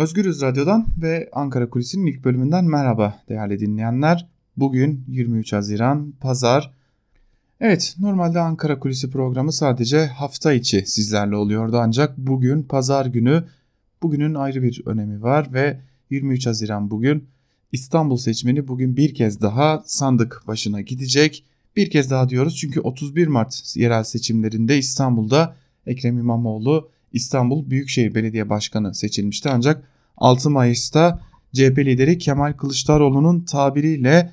Özgürüz Radyo'dan ve Ankara Kulisi'nin ilk bölümünden merhaba değerli dinleyenler. Bugün 23 Haziran Pazar. Evet normalde Ankara Kulisi programı sadece hafta içi sizlerle oluyordu ancak bugün Pazar günü bugünün ayrı bir önemi var ve 23 Haziran bugün İstanbul seçmeni bugün bir kez daha sandık başına gidecek. Bir kez daha diyoruz çünkü 31 Mart yerel seçimlerinde İstanbul'da Ekrem İmamoğlu İstanbul Büyükşehir Belediye Başkanı seçilmişti ancak 6 Mayıs'ta CHP lideri Kemal Kılıçdaroğlu'nun tabiriyle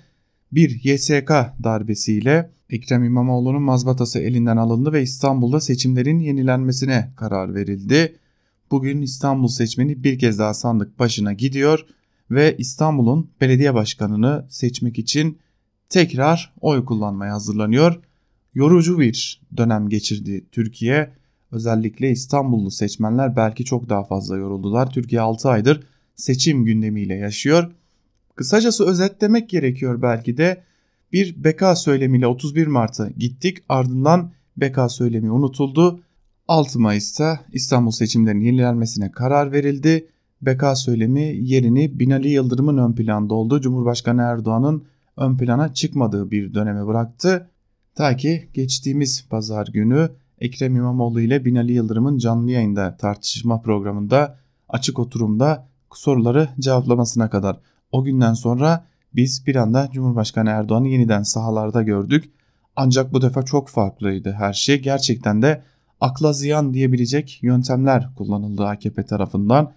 bir YSK darbesiyle Ekrem İmamoğlu'nun mazbatası elinden alındı ve İstanbul'da seçimlerin yenilenmesine karar verildi. Bugün İstanbul seçmeni bir kez daha sandık başına gidiyor ve İstanbul'un belediye başkanını seçmek için tekrar oy kullanmaya hazırlanıyor. Yorucu bir dönem geçirdi Türkiye. Özellikle İstanbullu seçmenler belki çok daha fazla yoruldular. Türkiye 6 aydır seçim gündemiyle yaşıyor. Kısacası özetlemek gerekiyor belki de bir beka söylemiyle 31 Mart'a gittik ardından beka söylemi unutuldu. 6 Mayıs'ta İstanbul seçimlerinin yenilenmesine karar verildi. Beka söylemi yerini Binali Yıldırım'ın ön planda olduğu Cumhurbaşkanı Erdoğan'ın ön plana çıkmadığı bir döneme bıraktı. Ta ki geçtiğimiz pazar günü Ekrem İmamoğlu ile Binali Yıldırım'ın canlı yayında tartışma programında açık oturumda soruları cevaplamasına kadar. O günden sonra biz bir anda Cumhurbaşkanı Erdoğan'ı yeniden sahalarda gördük. Ancak bu defa çok farklıydı her şey. Gerçekten de akla ziyan diyebilecek yöntemler kullanıldı AKP tarafından.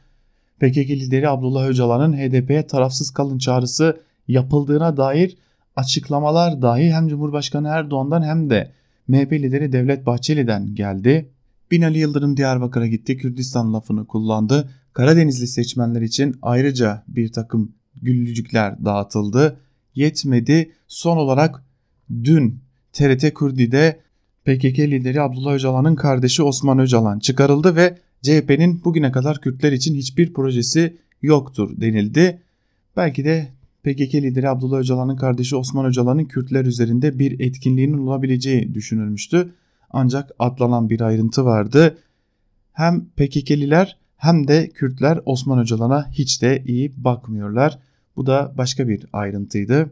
PKK lideri Abdullah Öcalan'ın HDP'ye tarafsız kalın çağrısı yapıldığına dair açıklamalar dahi hem Cumhurbaşkanı Erdoğan'dan hem de MHP lideri Devlet Bahçeli'den geldi. Binali Yıldırım Diyarbakır'a gitti, Kürdistan lafını kullandı. Karadenizli seçmenler için ayrıca bir takım güllücükler dağıtıldı. Yetmedi. Son olarak dün TRT Kürdi'de PKK lideri Abdullah Öcalan'ın kardeşi Osman Öcalan çıkarıldı ve CHP'nin bugüne kadar Kürtler için hiçbir projesi yoktur denildi. Belki de PKK lideri Abdullah Öcalan'ın kardeşi Osman Öcalan'ın Kürtler üzerinde bir etkinliğinin olabileceği düşünülmüştü. Ancak atlanan bir ayrıntı vardı. Hem PKK'liler hem de Kürtler Osman Öcalan'a hiç de iyi bakmıyorlar. Bu da başka bir ayrıntıydı.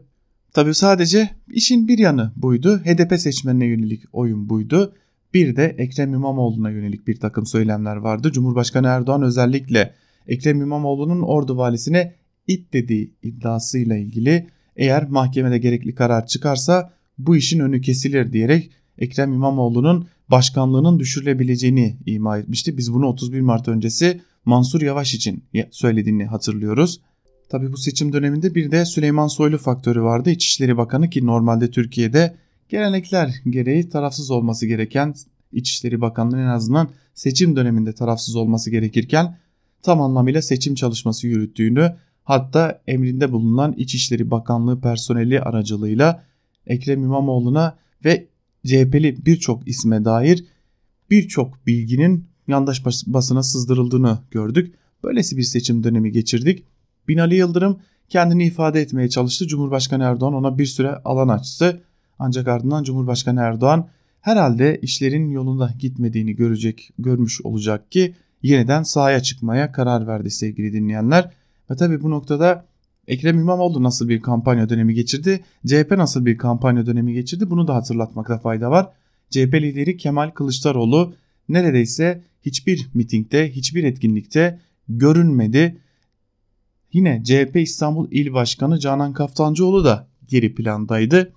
Tabii sadece işin bir yanı buydu. HDP seçmenine yönelik oyun buydu. Bir de Ekrem İmamoğlu'na yönelik bir takım söylemler vardı. Cumhurbaşkanı Erdoğan özellikle Ekrem İmamoğlu'nun ordu valisine it dediği iddiasıyla ilgili eğer mahkemede gerekli karar çıkarsa bu işin önü kesilir diyerek Ekrem İmamoğlu'nun başkanlığının düşürülebileceğini ima etmişti. Biz bunu 31 Mart öncesi Mansur Yavaş için söylediğini hatırlıyoruz. Tabi bu seçim döneminde bir de Süleyman Soylu faktörü vardı. İçişleri Bakanı ki normalde Türkiye'de gelenekler gereği tarafsız olması gereken İçişleri Bakanlığı'nın en azından seçim döneminde tarafsız olması gerekirken tam anlamıyla seçim çalışması yürüttüğünü hatta emrinde bulunan İçişleri Bakanlığı personeli aracılığıyla Ekrem İmamoğlu'na ve CHP'li birçok isme dair birçok bilginin yandaş basına sızdırıldığını gördük. Böylesi bir seçim dönemi geçirdik. Binali Yıldırım kendini ifade etmeye çalıştı. Cumhurbaşkanı Erdoğan ona bir süre alan açtı. Ancak ardından Cumhurbaşkanı Erdoğan herhalde işlerin yolunda gitmediğini görecek, görmüş olacak ki yeniden sahaya çıkmaya karar verdi sevgili dinleyenler. Ve tabi bu noktada Ekrem İmamoğlu nasıl bir kampanya dönemi geçirdi, CHP nasıl bir kampanya dönemi geçirdi bunu da hatırlatmakta fayda var. CHP lideri Kemal Kılıçdaroğlu neredeyse hiçbir mitingde, hiçbir etkinlikte görünmedi. Yine CHP İstanbul İl Başkanı Canan Kaftancıoğlu da geri plandaydı.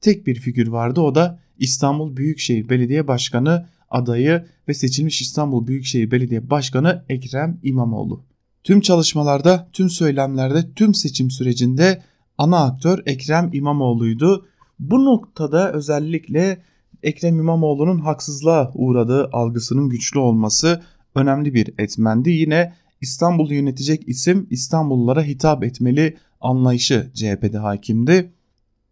Tek bir figür vardı o da İstanbul Büyükşehir Belediye Başkanı adayı ve seçilmiş İstanbul Büyükşehir Belediye Başkanı Ekrem İmamoğlu. Tüm çalışmalarda, tüm söylemlerde, tüm seçim sürecinde ana aktör Ekrem İmamoğlu'ydu. Bu noktada özellikle Ekrem İmamoğlu'nun haksızlığa uğradığı algısının güçlü olması önemli bir etmendi. Yine İstanbul'u yönetecek isim İstanbullulara hitap etmeli anlayışı CHP'de hakimdi.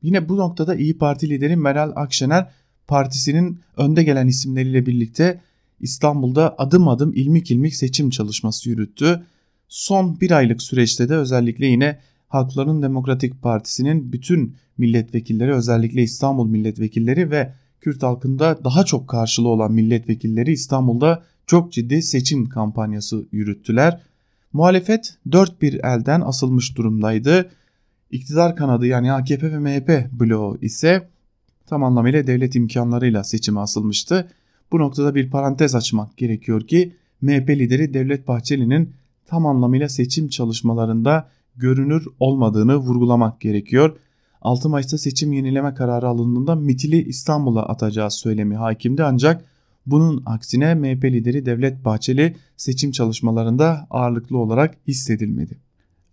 Yine bu noktada İyi Parti lideri Meral Akşener partisinin önde gelen isimleriyle birlikte İstanbul'da adım adım ilmik ilmik seçim çalışması yürüttü. Son bir aylık süreçte de özellikle yine Halkların Demokratik Partisi'nin bütün milletvekilleri özellikle İstanbul milletvekilleri ve Kürt halkında daha çok karşılığı olan milletvekilleri İstanbul'da çok ciddi seçim kampanyası yürüttüler. Muhalefet dört bir elden asılmış durumdaydı. İktidar kanadı yani AKP ve MHP bloğu ise tam anlamıyla devlet imkanlarıyla seçime asılmıştı. Bu noktada bir parantez açmak gerekiyor ki MHP lideri Devlet Bahçeli'nin tam anlamıyla seçim çalışmalarında görünür olmadığını vurgulamak gerekiyor. 6 Mayıs'ta seçim yenileme kararı alındığında mitili İstanbul'a atacağı söylemi hakimdi ancak bunun aksine MHP lideri Devlet Bahçeli seçim çalışmalarında ağırlıklı olarak hissedilmedi.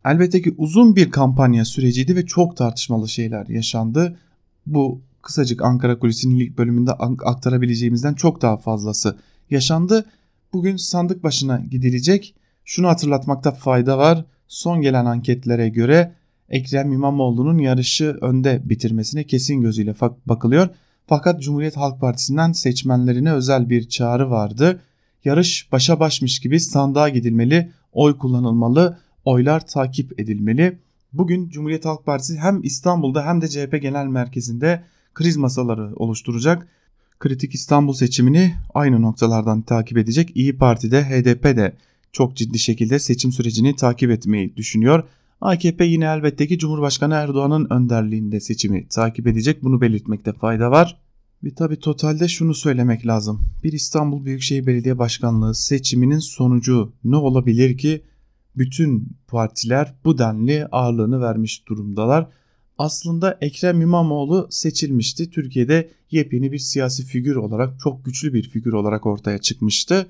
Elbette ki uzun bir kampanya süreciydi ve çok tartışmalı şeyler yaşandı. Bu kısacık Ankara Kulisi'nin ilk bölümünde aktarabileceğimizden çok daha fazlası yaşandı. Bugün sandık başına gidilecek. Şunu hatırlatmakta fayda var. Son gelen anketlere göre Ekrem İmamoğlu'nun yarışı önde bitirmesine kesin gözüyle bakılıyor. Fakat Cumhuriyet Halk Partisi'nden seçmenlerine özel bir çağrı vardı. Yarış başa başmış gibi sandığa gidilmeli, oy kullanılmalı, oylar takip edilmeli. Bugün Cumhuriyet Halk Partisi hem İstanbul'da hem de CHP Genel Merkezi'nde kriz masaları oluşturacak. Kritik İstanbul seçimini aynı noktalardan takip edecek. İyi Parti'de HDP de çok ciddi şekilde seçim sürecini takip etmeyi düşünüyor. AKP yine elbette ki Cumhurbaşkanı Erdoğan'ın önderliğinde seçimi takip edecek. Bunu belirtmekte fayda var. Ve tabi totalde şunu söylemek lazım. Bir İstanbul Büyükşehir Belediye Başkanlığı seçiminin sonucu ne olabilir ki? Bütün partiler bu denli ağırlığını vermiş durumdalar. Aslında Ekrem İmamoğlu seçilmişti. Türkiye'de yepyeni bir siyasi figür olarak çok güçlü bir figür olarak ortaya çıkmıştı.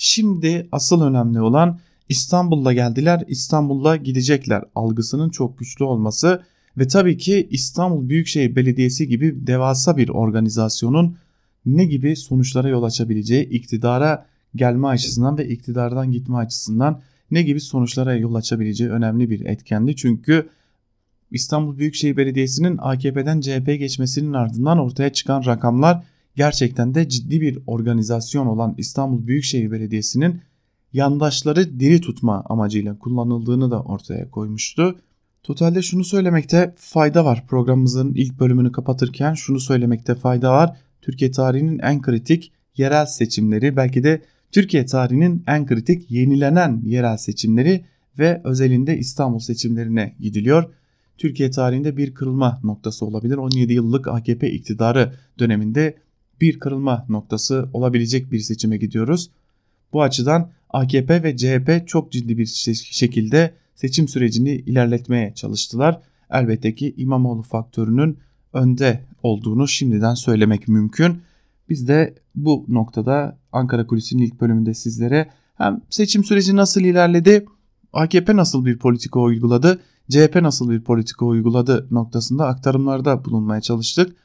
Şimdi asıl önemli olan İstanbul'da geldiler, İstanbul'da gidecekler algısının çok güçlü olması ve tabii ki İstanbul Büyükşehir Belediyesi gibi devasa bir organizasyonun ne gibi sonuçlara yol açabileceği iktidara gelme açısından ve iktidardan gitme açısından ne gibi sonuçlara yol açabileceği önemli bir etkendi. Çünkü İstanbul Büyükşehir Belediyesi'nin AKP'den CHP'ye geçmesinin ardından ortaya çıkan rakamlar gerçekten de ciddi bir organizasyon olan İstanbul Büyükşehir Belediyesi'nin yandaşları diri tutma amacıyla kullanıldığını da ortaya koymuştu. Totalde şunu söylemekte fayda var. Programımızın ilk bölümünü kapatırken şunu söylemekte fayda var. Türkiye tarihinin en kritik yerel seçimleri belki de Türkiye tarihinin en kritik yenilenen yerel seçimleri ve özelinde İstanbul seçimlerine gidiliyor. Türkiye tarihinde bir kırılma noktası olabilir. 17 yıllık AKP iktidarı döneminde bir kırılma noktası olabilecek bir seçime gidiyoruz. Bu açıdan AKP ve CHP çok ciddi bir şekilde seçim sürecini ilerletmeye çalıştılar. Elbette ki İmamoğlu faktörünün önde olduğunu şimdiden söylemek mümkün. Biz de bu noktada Ankara Kulisi'nin ilk bölümünde sizlere hem seçim süreci nasıl ilerledi, AKP nasıl bir politika uyguladı, CHP nasıl bir politika uyguladı noktasında aktarımlarda bulunmaya çalıştık.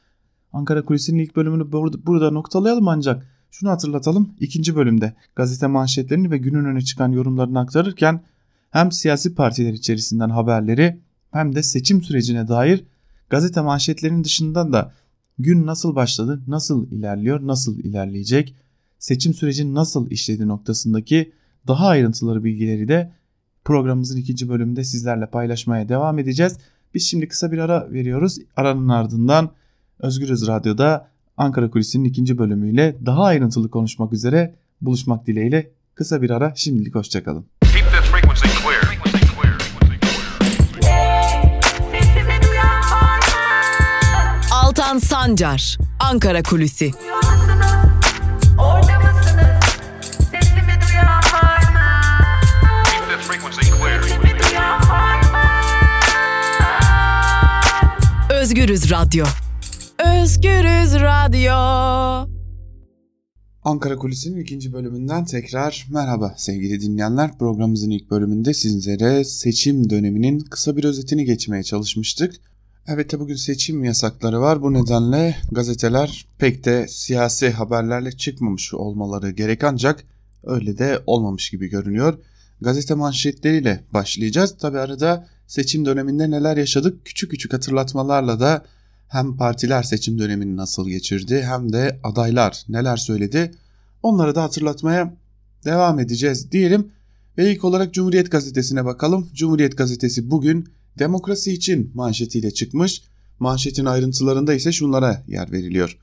Ankara Kulisi'nin ilk bölümünü burada, noktalayalım ancak şunu hatırlatalım. ikinci bölümde gazete manşetlerini ve günün öne çıkan yorumlarını aktarırken hem siyasi partiler içerisinden haberleri hem de seçim sürecine dair gazete manşetlerinin dışında da gün nasıl başladı, nasıl ilerliyor, nasıl ilerleyecek, seçim süreci nasıl işledi noktasındaki daha ayrıntıları bilgileri de programımızın ikinci bölümünde sizlerle paylaşmaya devam edeceğiz. Biz şimdi kısa bir ara veriyoruz. Aranın ardından Özgürüz Radyo'da Ankara Kulisi'nin ikinci bölümüyle daha ayrıntılı konuşmak üzere buluşmak dileğiyle. Kısa bir ara şimdilik hoşçakalın. Altan Sancar, Ankara Kulüsi. Özgürüz Radyo. Özgürüz Radyo. Ankara Kulisi'nin ikinci bölümünden tekrar merhaba sevgili dinleyenler. Programımızın ilk bölümünde sizlere seçim döneminin kısa bir özetini geçmeye çalışmıştık. Evet bugün seçim yasakları var. Bu nedenle gazeteler pek de siyasi haberlerle çıkmamış olmaları gerek ancak öyle de olmamış gibi görünüyor. Gazete manşetleriyle başlayacağız. Tabi arada seçim döneminde neler yaşadık küçük küçük hatırlatmalarla da hem partiler seçim dönemini nasıl geçirdi hem de adaylar neler söyledi onları da hatırlatmaya devam edeceğiz diyelim. Ve ilk olarak Cumhuriyet Gazetesi'ne bakalım. Cumhuriyet Gazetesi bugün demokrasi için manşetiyle çıkmış. Manşetin ayrıntılarında ise şunlara yer veriliyor.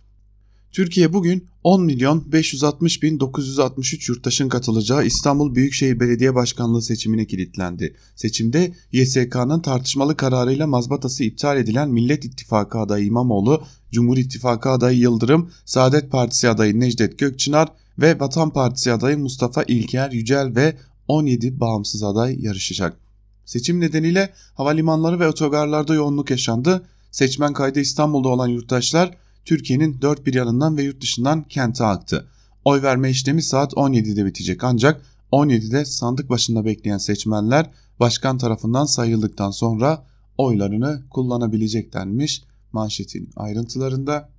Türkiye bugün 10 milyon 560 bin 963 yurttaşın katılacağı İstanbul Büyükşehir Belediye Başkanlığı seçimine kilitlendi. Seçimde YSK'nın tartışmalı kararıyla mazbatası iptal edilen Millet İttifakı adayı İmamoğlu, Cumhur İttifakı adayı Yıldırım, Saadet Partisi adayı Necdet Gökçınar ve Vatan Partisi adayı Mustafa İlker Yücel ve 17 bağımsız aday yarışacak. Seçim nedeniyle havalimanları ve otogarlarda yoğunluk yaşandı. Seçmen kaydı İstanbul'da olan yurttaşlar Türkiye'nin dört bir yanından ve yurt dışından kente aktı. Oy verme işlemi saat 17'de bitecek ancak 17'de sandık başında bekleyen seçmenler başkan tarafından sayıldıktan sonra oylarını kullanabileceklermiş manşetin ayrıntılarında.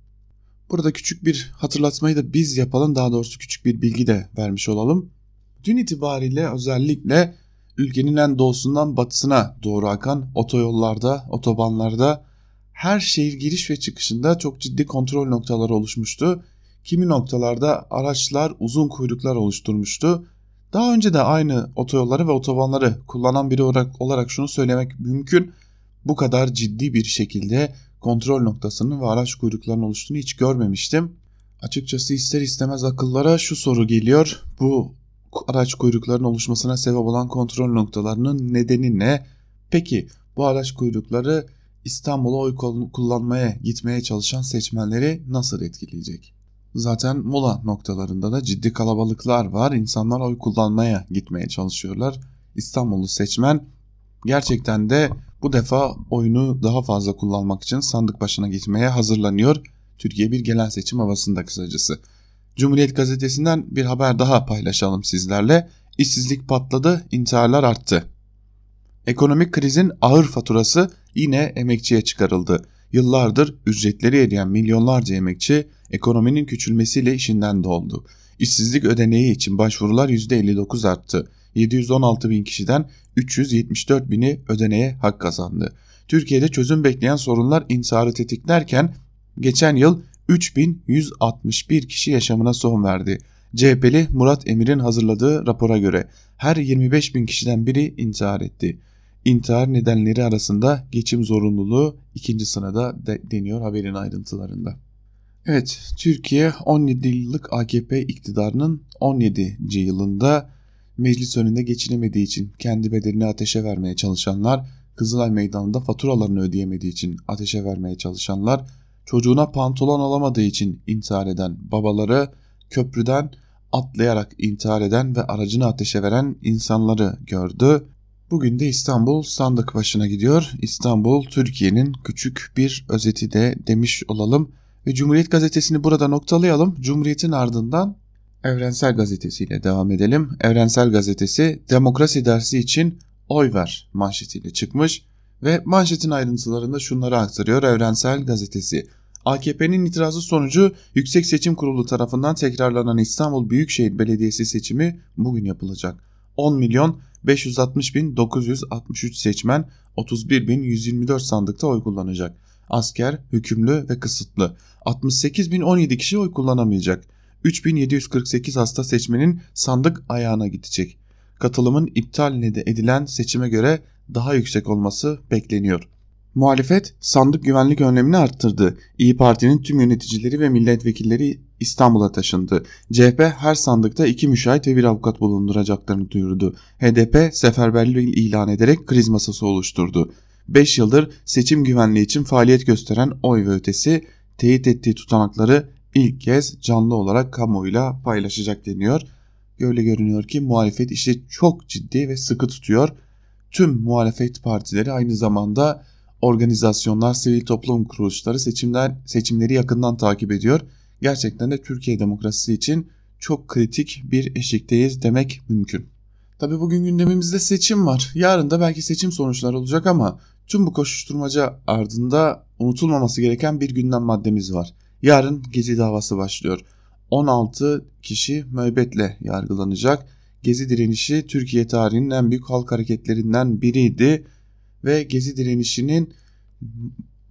Burada küçük bir hatırlatmayı da biz yapalım daha doğrusu küçük bir bilgi de vermiş olalım. Dün itibariyle özellikle ülkenin en doğusundan batısına doğru akan otoyollarda, otobanlarda her şehir giriş ve çıkışında çok ciddi kontrol noktaları oluşmuştu. Kimi noktalarda araçlar uzun kuyruklar oluşturmuştu. Daha önce de aynı otoyolları ve otobanları kullanan biri olarak, olarak şunu söylemek mümkün. Bu kadar ciddi bir şekilde kontrol noktasının ve araç kuyruklarının oluştuğunu hiç görmemiştim. Açıkçası ister istemez akıllara şu soru geliyor. Bu araç kuyruklarının oluşmasına sebep olan kontrol noktalarının nedeni ne? Peki bu araç kuyrukları İstanbul'a oy kullanmaya gitmeye çalışan seçmenleri nasıl etkileyecek? Zaten mola noktalarında da ciddi kalabalıklar var. İnsanlar oy kullanmaya gitmeye çalışıyorlar. İstanbullu seçmen gerçekten de bu defa oyunu daha fazla kullanmak için sandık başına gitmeye hazırlanıyor. Türkiye bir gelen seçim havasında kısacası. Cumhuriyet gazetesinden bir haber daha paylaşalım sizlerle. İşsizlik patladı, intiharlar arttı. Ekonomik krizin ağır faturası yine emekçiye çıkarıldı. Yıllardır ücretleri eriyen milyonlarca emekçi ekonominin küçülmesiyle işinden doldu. İşsizlik ödeneği için başvurular %59 arttı. 716 bin kişiden 374 bini ödeneğe hak kazandı. Türkiye'de çözüm bekleyen sorunlar intiharı tetiklerken geçen yıl 3161 kişi yaşamına son verdi. CHP'li Murat Emir'in hazırladığı rapora göre her 25 bin kişiden biri intihar etti. İntihar nedenleri arasında geçim zorunluluğu ikinci sırada de deniyor haberin ayrıntılarında. Evet, Türkiye 17 yıllık AKP iktidarının 17. yılında meclis önünde geçinemediği için kendi bedelini ateşe vermeye çalışanlar, Kızılay Meydanı'nda faturalarını ödeyemediği için ateşe vermeye çalışanlar, çocuğuna pantolon alamadığı için intihar eden babaları, köprüden atlayarak intihar eden ve aracını ateşe veren insanları gördü Bugün de İstanbul sandık başına gidiyor. İstanbul Türkiye'nin küçük bir özeti de demiş olalım. Ve Cumhuriyet gazetesini burada noktalayalım. Cumhuriyet'in ardından Evrensel Gazetesi devam edelim. Evrensel Gazetesi demokrasi dersi için oy ver manşetiyle çıkmış ve manşetin ayrıntılarında şunları aktarıyor Evrensel Gazetesi. AKP'nin itirazı sonucu Yüksek Seçim Kurulu tarafından tekrarlanan İstanbul Büyükşehir Belediyesi seçimi bugün yapılacak. 10 milyon 560 bin 963 seçmen 31 bin 124 sandıkta oy kullanacak. Asker, hükümlü ve kısıtlı. 68 bin 17 kişi oy kullanamayacak. 3748 hasta seçmenin sandık ayağına gidecek. Katılımın iptal edilen seçime göre daha yüksek olması bekleniyor. Muhalefet sandık güvenlik önlemini arttırdı. İyi Parti'nin tüm yöneticileri ve milletvekilleri İstanbul'a taşındı. CHP her sandıkta iki müşahit ve bir avukat bulunduracaklarını duyurdu. HDP seferberliği ilan ederek kriz masası oluşturdu. 5 yıldır seçim güvenliği için faaliyet gösteren oy ve ötesi teyit ettiği tutanakları ilk kez canlı olarak kamuoyuyla paylaşacak deniyor. Öyle görünüyor ki muhalefet işi çok ciddi ve sıkı tutuyor. Tüm muhalefet partileri aynı zamanda organizasyonlar, sivil toplum kuruluşları seçimler seçimleri yakından takip ediyor. Gerçekten de Türkiye demokrasisi için çok kritik bir eşikteyiz demek mümkün. Tabi bugün gündemimizde seçim var. Yarın da belki seçim sonuçları olacak ama tüm bu koşuşturmaca ardında unutulmaması gereken bir gündem maddemiz var. Yarın Gezi davası başlıyor. 16 kişi müebbetle yargılanacak. Gezi direnişi Türkiye tarihinin en büyük halk hareketlerinden biriydi ve Gezi direnişinin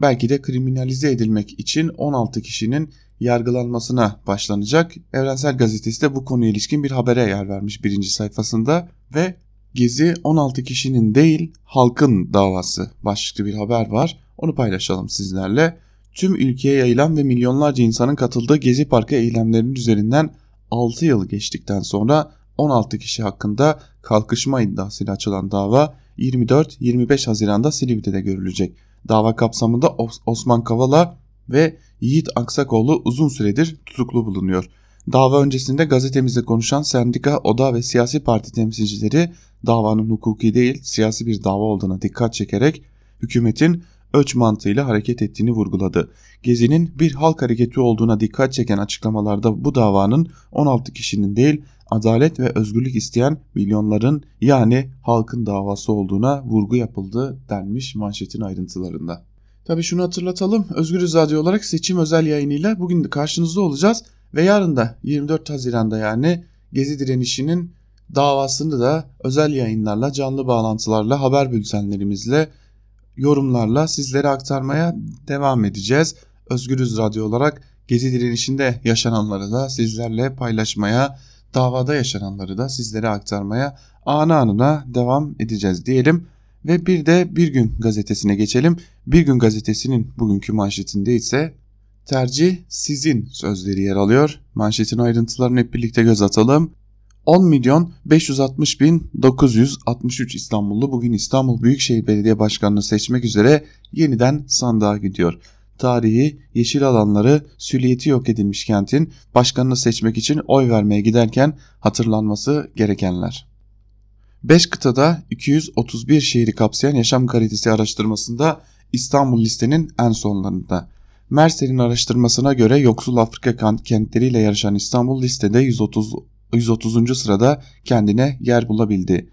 belki de kriminalize edilmek için 16 kişinin yargılanmasına başlanacak. Evrensel Gazetesi de bu konuya ilişkin bir habere yer vermiş birinci sayfasında ve Gezi 16 kişinin değil halkın davası başlıklı bir haber var. Onu paylaşalım sizlerle. tüm ülkeye yayılan ve milyonlarca insanın katıldığı Gezi Parkı eylemlerinin üzerinden 6 yıl geçtikten sonra 16 kişi hakkında kalkışma iddiasıyla açılan dava 24-25 Haziran'da Silivri'de görülecek. Dava kapsamında Osman Kavala ve Yiğit Aksakoğlu uzun süredir tutuklu bulunuyor. Dava öncesinde gazetemizde konuşan sendika, oda ve siyasi parti temsilcileri davanın hukuki değil siyasi bir dava olduğuna dikkat çekerek hükümetin ölç mantığıyla hareket ettiğini vurguladı. Gezi'nin bir halk hareketi olduğuna dikkat çeken açıklamalarda bu davanın 16 kişinin değil adalet ve özgürlük isteyen milyonların yani halkın davası olduğuna vurgu yapıldı denmiş manşetin ayrıntılarında. Tabi şunu hatırlatalım Özgürüz Radyo olarak seçim özel yayınıyla bugün karşınızda olacağız ve yarın da 24 Haziran'da yani Gezi direnişinin davasını da özel yayınlarla canlı bağlantılarla haber bültenlerimizle yorumlarla sizlere aktarmaya devam edeceğiz. Özgürüz Radyo olarak Gezi direnişinde yaşananları da sizlerle paylaşmaya, davada yaşananları da sizlere aktarmaya anı anına devam edeceğiz diyelim. Ve bir de Bir Gün gazetesine geçelim. Bir Gün gazetesinin bugünkü manşetinde ise tercih sizin sözleri yer alıyor. Manşetin ayrıntılarını hep birlikte göz atalım. 10 milyon 560 bin 963 İstanbullu bugün İstanbul Büyükşehir Belediye Başkanı'nı seçmek üzere yeniden sandığa gidiyor. Tarihi yeşil alanları süliyeti yok edilmiş kentin başkanını seçmek için oy vermeye giderken hatırlanması gerekenler. 5 kıtada 231 şehri kapsayan yaşam kalitesi araştırmasında İstanbul listenin en sonlarında. Mersel'in araştırmasına göre yoksul Afrika kentleriyle yarışan İstanbul listede 130 130. sırada kendine yer bulabildi.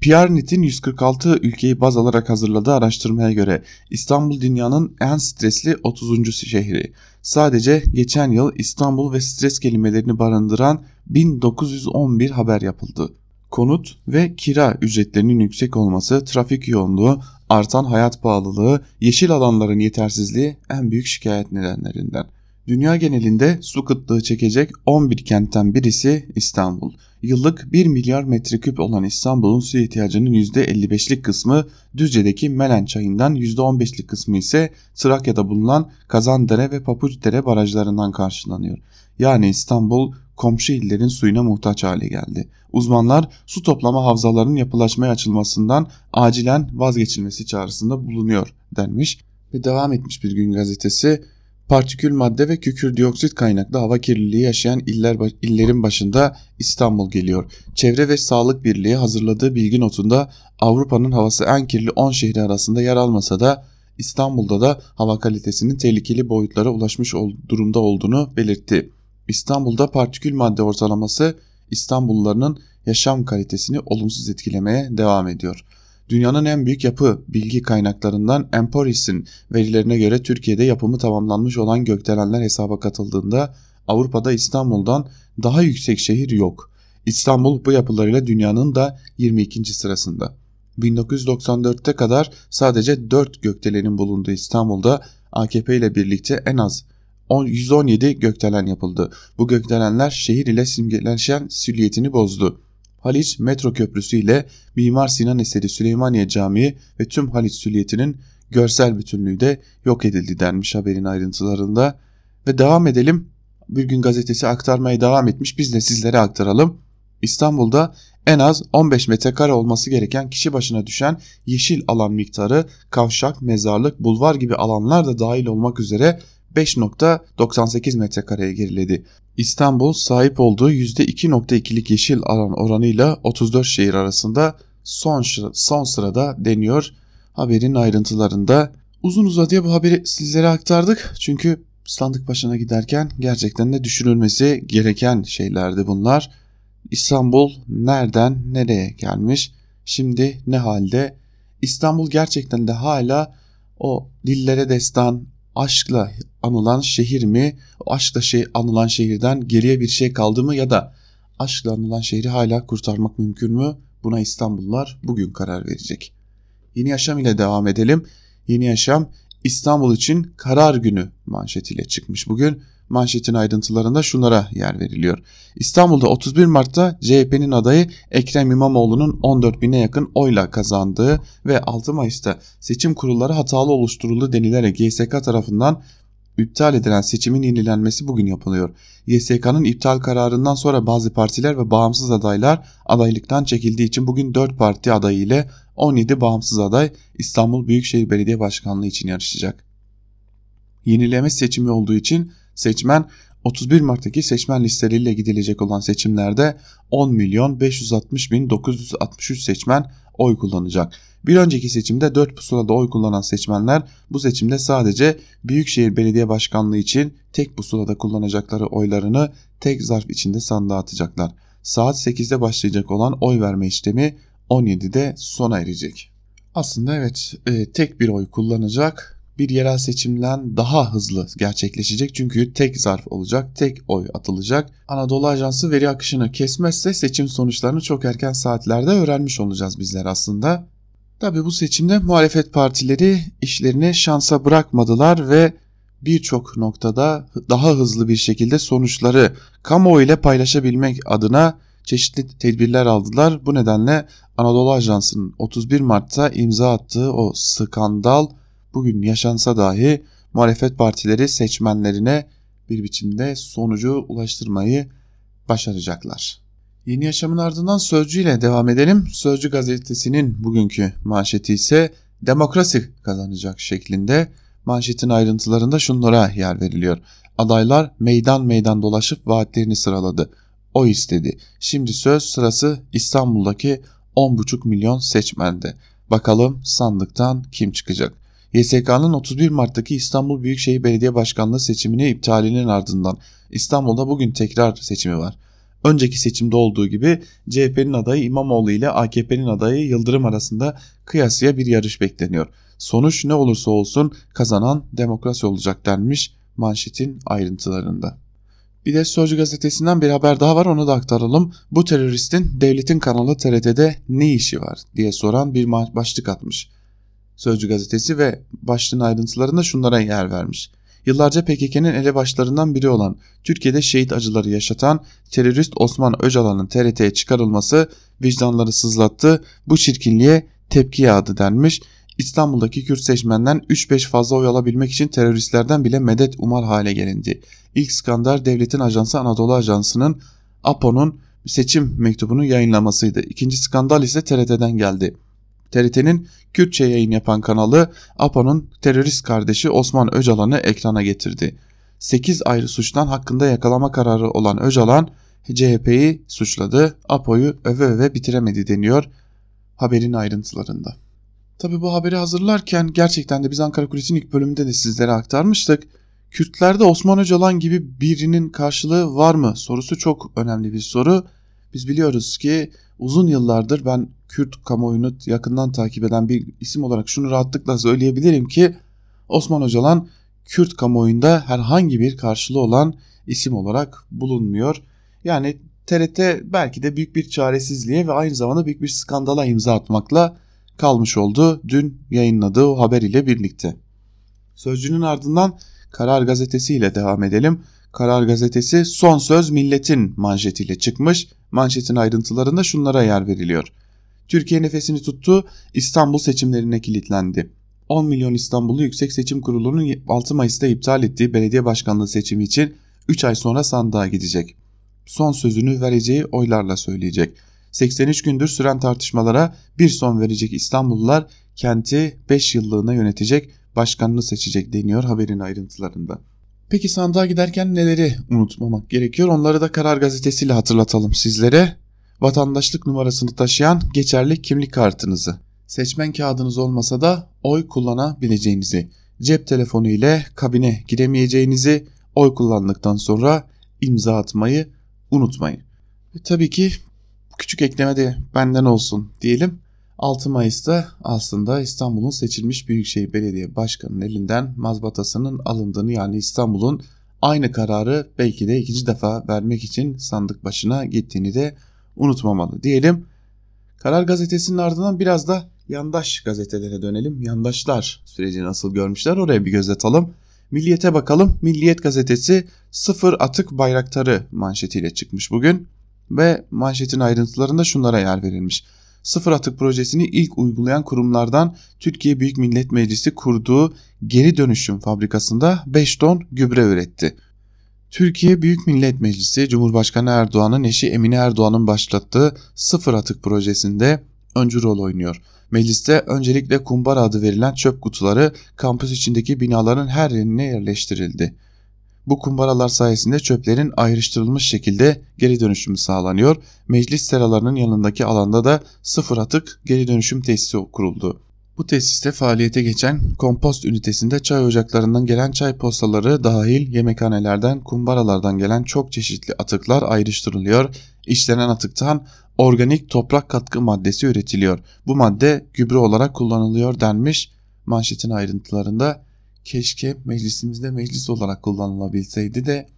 PRNet'in 146 ülkeyi baz alarak hazırladığı araştırmaya göre İstanbul dünyanın en stresli 30. şehri. Sadece geçen yıl İstanbul ve stres kelimelerini barındıran 1911 haber yapıldı. Konut ve kira ücretlerinin yüksek olması, trafik yoğunluğu, artan hayat pahalılığı, yeşil alanların yetersizliği en büyük şikayet nedenlerinden. Dünya genelinde su kıtlığı çekecek 11 kentten birisi İstanbul. Yıllık 1 milyar metreküp olan İstanbul'un su ihtiyacının %55'lik kısmı Düzce'deki Melen çayından %15'lik kısmı ise Trakya'da bulunan Kazandere ve Papuçdere barajlarından karşılanıyor. Yani İstanbul komşu illerin suyuna muhtaç hale geldi. Uzmanlar su toplama havzalarının yapılaşmaya açılmasından acilen vazgeçilmesi çağrısında bulunuyor denmiş ve devam etmiş bir gün gazetesi partikül madde ve kükür dioksit kaynaklı hava kirliliği yaşayan iller, illerin başında İstanbul geliyor. Çevre ve Sağlık Birliği hazırladığı bilgi notunda Avrupa'nın havası en kirli 10 şehri arasında yer almasa da İstanbul'da da hava kalitesinin tehlikeli boyutlara ulaşmış durumda olduğunu belirtti. İstanbul'da partikül madde ortalaması İstanbullularının yaşam kalitesini olumsuz etkilemeye devam ediyor. Dünyanın en büyük yapı bilgi kaynaklarından Emporis'in verilerine göre Türkiye'de yapımı tamamlanmış olan gökdelenler hesaba katıldığında Avrupa'da İstanbul'dan daha yüksek şehir yok. İstanbul bu yapılarıyla dünyanın da 22. sırasında. 1994'te kadar sadece 4 gökdelenin bulunduğu İstanbul'da AKP ile birlikte en az 117 gökdelen yapıldı. Bu gökdelenler şehir ile simgeleşen silüetini bozdu. Haliç metro köprüsü ile Mimar Sinan eseri Süleymaniye Camii ve tüm Haliç süliyetinin görsel bütünlüğü de yok edildi denmiş haberin ayrıntılarında. Ve devam edelim. Bir gün gazetesi aktarmaya devam etmiş biz de sizlere aktaralım. İstanbul'da en az 15 metrekare olması gereken kişi başına düşen yeşil alan miktarı kavşak, mezarlık, bulvar gibi alanlar da dahil olmak üzere 5.98 metrekareye geriledi. İstanbul sahip olduğu %2.2'lik yeşil alan oranıyla 34 şehir arasında son, son sırada deniyor. Haberin ayrıntılarında uzun uzadıya bu haberi sizlere aktardık. Çünkü sandık başına giderken gerçekten de düşünülmesi gereken şeylerdi bunlar. İstanbul nereden nereye gelmiş? Şimdi ne halde? İstanbul gerçekten de hala o dillere destan, aşkla anılan şehir mi? Aşkla şey anılan şehirden geriye bir şey kaldı mı ya da aşkla anılan şehri hala kurtarmak mümkün mü? Buna İstanbullular bugün karar verecek. Yeni Yaşam ile devam edelim. Yeni Yaşam İstanbul için karar günü manşetiyle çıkmış bugün. Manşetin ayrıntılarında şunlara yer veriliyor. İstanbul'da 31 Mart'ta CHP'nin adayı Ekrem İmamoğlu'nun 14 bine yakın oyla kazandığı ve 6 Mayıs'ta seçim kurulları hatalı oluşturuldu denilerek YSK tarafından iptal edilen seçimin yenilenmesi bugün yapılıyor. YSK'nın iptal kararından sonra bazı partiler ve bağımsız adaylar adaylıktan çekildiği için bugün 4 parti adayı ile 17 bağımsız aday İstanbul Büyükşehir Belediye Başkanlığı için yarışacak. Yenileme seçimi olduğu için seçmen 31 Mart'taki seçmen listeleriyle gidilecek olan seçimlerde 10 milyon 560 bin 963 seçmen oy kullanacak. Bir önceki seçimde 4 pusulada oy kullanan seçmenler bu seçimde sadece Büyükşehir Belediye Başkanlığı için tek pusulada kullanacakları oylarını tek zarf içinde sandığa atacaklar. Saat 8'de başlayacak olan oy verme işlemi 17'de sona erecek. Aslında evet e, tek bir oy kullanacak bir yerel seçimden daha hızlı gerçekleşecek. Çünkü tek zarf olacak, tek oy atılacak. Anadolu Ajansı veri akışını kesmezse seçim sonuçlarını çok erken saatlerde öğrenmiş olacağız bizler aslında. Tabi bu seçimde muhalefet partileri işlerini şansa bırakmadılar ve birçok noktada daha hızlı bir şekilde sonuçları kamuoyu ile paylaşabilmek adına çeşitli tedbirler aldılar. Bu nedenle Anadolu Ajansı'nın 31 Mart'ta imza attığı o skandal bugün yaşansa dahi muhalefet partileri seçmenlerine bir biçimde sonucu ulaştırmayı başaracaklar. Yeni Yaşam'ın ardından Sözcü ile devam edelim. Sözcü gazetesinin bugünkü manşeti ise demokrasi kazanacak şeklinde. Manşetin ayrıntılarında şunlara yer veriliyor. Adaylar meydan meydan dolaşıp vaatlerini sıraladı. O istedi. Şimdi söz sırası İstanbul'daki 10,5 milyon seçmende. Bakalım sandıktan kim çıkacak? YSK'nın 31 Mart'taki İstanbul Büyükşehir Belediye Başkanlığı seçimini iptalinin ardından İstanbul'da bugün tekrar seçimi var. Önceki seçimde olduğu gibi CHP'nin adayı İmamoğlu ile AKP'nin adayı Yıldırım arasında kıyasıya bir yarış bekleniyor. Sonuç ne olursa olsun kazanan demokrasi olacak denmiş manşetin ayrıntılarında. Bir de Sözcü gazetesinden bir haber daha var onu da aktaralım. Bu teröristin devletin kanalı TRT'de ne işi var diye soran bir başlık atmış. Sözcü gazetesi ve başlığın ayrıntılarında şunlara yer vermiş. Yıllarca PKK'nın elebaşlarından biri olan, Türkiye'de şehit acıları yaşatan terörist Osman Öcalan'ın TRT'ye çıkarılması vicdanları sızlattı, bu çirkinliğe tepki yağdı denmiş. İstanbul'daki Kürt seçmenden 3-5 fazla oy alabilmek için teröristlerden bile medet umar hale gelindi. İlk skandal devletin ajansı Anadolu Ajansı'nın APO'nun seçim mektubunu yayınlamasıydı. İkinci skandal ise TRT'den geldi. TRT'nin Kürtçe yayın yapan kanalı APO'nun terörist kardeşi Osman Öcalan'ı ekrana getirdi. 8 ayrı suçtan hakkında yakalama kararı olan Öcalan CHP'yi suçladı, APO'yu öve öve bitiremedi deniyor haberin ayrıntılarında. Tabi bu haberi hazırlarken gerçekten de biz Ankara Kulisi'nin ilk bölümünde de sizlere aktarmıştık. Kürtlerde Osman Öcalan gibi birinin karşılığı var mı sorusu çok önemli bir soru. Biz biliyoruz ki uzun yıllardır ben Kürt kamuoyunu yakından takip eden bir isim olarak şunu rahatlıkla söyleyebilirim ki Osman Öcalan Kürt kamuoyunda herhangi bir karşılığı olan isim olarak bulunmuyor. Yani TRT belki de büyük bir çaresizliğe ve aynı zamanda büyük bir skandala imza atmakla kalmış oldu dün yayınladığı o haber ile birlikte. Sözcünün ardından Karar Gazetesi ile devam edelim. Karar Gazetesi son söz milletin manşetiyle çıkmış. Manşetin ayrıntılarında şunlara yer veriliyor. Türkiye nefesini tuttu, İstanbul seçimlerine kilitlendi. 10 milyon İstanbullu Yüksek Seçim Kurulu'nun 6 Mayıs'ta iptal ettiği belediye başkanlığı seçimi için 3 ay sonra sandığa gidecek. Son sözünü vereceği oylarla söyleyecek. 83 gündür süren tartışmalara bir son verecek İstanbullular kenti 5 yıllığına yönetecek başkanını seçecek deniyor haberin ayrıntılarında. Peki sandığa giderken neleri unutmamak gerekiyor? Onları da Karar Gazetesi'yle hatırlatalım sizlere. Vatandaşlık numarasını taşıyan geçerli kimlik kartınızı, seçmen kağıdınız olmasa da oy kullanabileceğinizi, cep telefonu ile kabine giremeyeceğinizi, oy kullandıktan sonra imza atmayı unutmayın. Ve tabii ki küçük ekleme de benden olsun diyelim. 6 Mayıs'ta aslında İstanbul'un seçilmiş Büyükşehir Belediye Başkanı'nın elinden mazbatasının alındığını yani İstanbul'un aynı kararı belki de ikinci defa vermek için sandık başına gittiğini de unutmamalı diyelim. Karar gazetesinin ardından biraz da yandaş gazetelere dönelim. Yandaşlar süreci nasıl görmüşler oraya bir göz atalım. Milliyete bakalım. Milliyet gazetesi sıfır atık bayraktarı manşetiyle çıkmış bugün ve manşetin ayrıntılarında şunlara yer verilmiş. Sıfır atık projesini ilk uygulayan kurumlardan Türkiye Büyük Millet Meclisi kurduğu geri dönüşüm fabrikasında 5 ton gübre üretti. Türkiye Büyük Millet Meclisi Cumhurbaşkanı Erdoğan'ın eşi Emine Erdoğan'ın başlattığı sıfır atık projesinde öncü rol oynuyor. Mecliste öncelikle kumbara adı verilen çöp kutuları kampüs içindeki binaların her yerine yerleştirildi. Bu kumbaralar sayesinde çöplerin ayrıştırılmış şekilde geri dönüşümü sağlanıyor. Meclis seralarının yanındaki alanda da sıfır atık geri dönüşüm tesisi kuruldu. Bu tesiste faaliyete geçen kompost ünitesinde çay ocaklarından gelen çay postaları dahil yemekhanelerden, kumbaralardan gelen çok çeşitli atıklar ayrıştırılıyor. İşlenen atıktan organik toprak katkı maddesi üretiliyor. Bu madde gübre olarak kullanılıyor denmiş manşetin ayrıntılarında. Keşke meclisimizde meclis olarak kullanılabilseydi de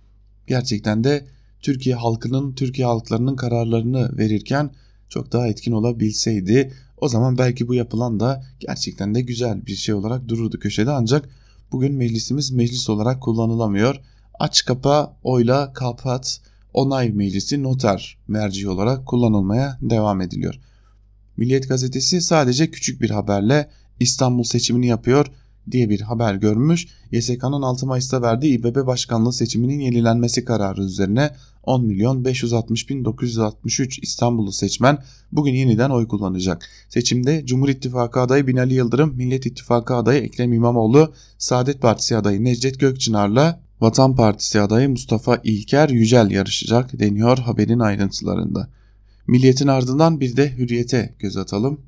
gerçekten de Türkiye halkının, Türkiye halklarının kararlarını verirken çok daha etkin olabilseydi. O zaman belki bu yapılan da gerçekten de güzel bir şey olarak dururdu köşede ancak bugün meclisimiz meclis olarak kullanılamıyor. Aç kapa, oyla kapat, onay meclisi noter merci olarak kullanılmaya devam ediliyor. Milliyet gazetesi sadece küçük bir haberle İstanbul seçimini yapıyor diye bir haber görmüş. YSK'nın 6 Mayıs'ta verdiği İBB başkanlığı seçiminin yenilenmesi kararı üzerine 10 milyon 560 bin 963 İstanbullu seçmen bugün yeniden oy kullanacak. Seçimde Cumhur İttifakı adayı Binali Yıldırım, Millet İttifakı adayı Ekrem İmamoğlu, Saadet Partisi adayı Necdet Gökçınar'la Vatan Partisi adayı Mustafa İlker Yücel yarışacak deniyor haberin ayrıntılarında. Milliyetin ardından bir de hürriyete göz atalım.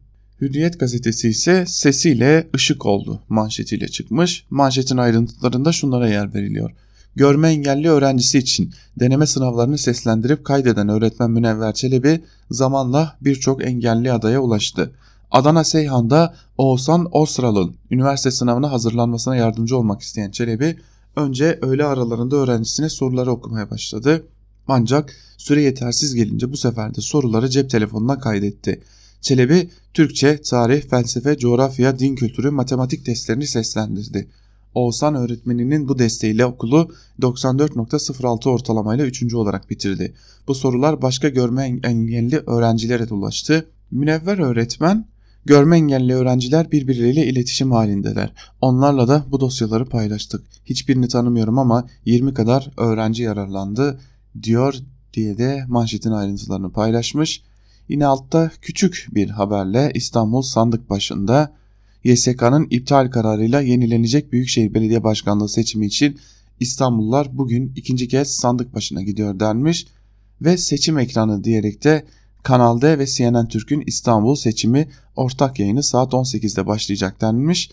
Hürriyet gazetesi ise sesiyle ışık oldu manşetiyle çıkmış. Manşetin ayrıntılarında şunlara yer veriliyor. Görme engelli öğrencisi için deneme sınavlarını seslendirip kaydeden öğretmen Münevver Çelebi zamanla birçok engelli adaya ulaştı. Adana Seyhan'da Oğuzhan Osral'ın üniversite sınavına hazırlanmasına yardımcı olmak isteyen Çelebi önce öğle aralarında öğrencisine soruları okumaya başladı. Ancak süre yetersiz gelince bu sefer de soruları cep telefonuna kaydetti. Çelebi Türkçe, tarih, felsefe, coğrafya, din kültürü, matematik testlerini seslendirdi. Oğuzhan öğretmeninin bu desteğiyle okulu 94.06 ortalamayla 3. olarak bitirdi. Bu sorular başka görme engelli öğrencilere ulaştı. Münevver öğretmen Görme engelli öğrenciler birbirleriyle iletişim halindeler. Onlarla da bu dosyaları paylaştık. Hiçbirini tanımıyorum ama 20 kadar öğrenci yararlandı diyor diye de manşetin ayrıntılarını paylaşmış. Yine altta küçük bir haberle İstanbul sandık başında YSK'nın iptal kararıyla yenilenecek Büyükşehir Belediye Başkanlığı seçimi için İstanbullular bugün ikinci kez sandık başına gidiyor denmiş ve seçim ekranı diyerek de Kanal D ve CNN Türk'ün İstanbul seçimi ortak yayını saat 18'de başlayacak denmiş.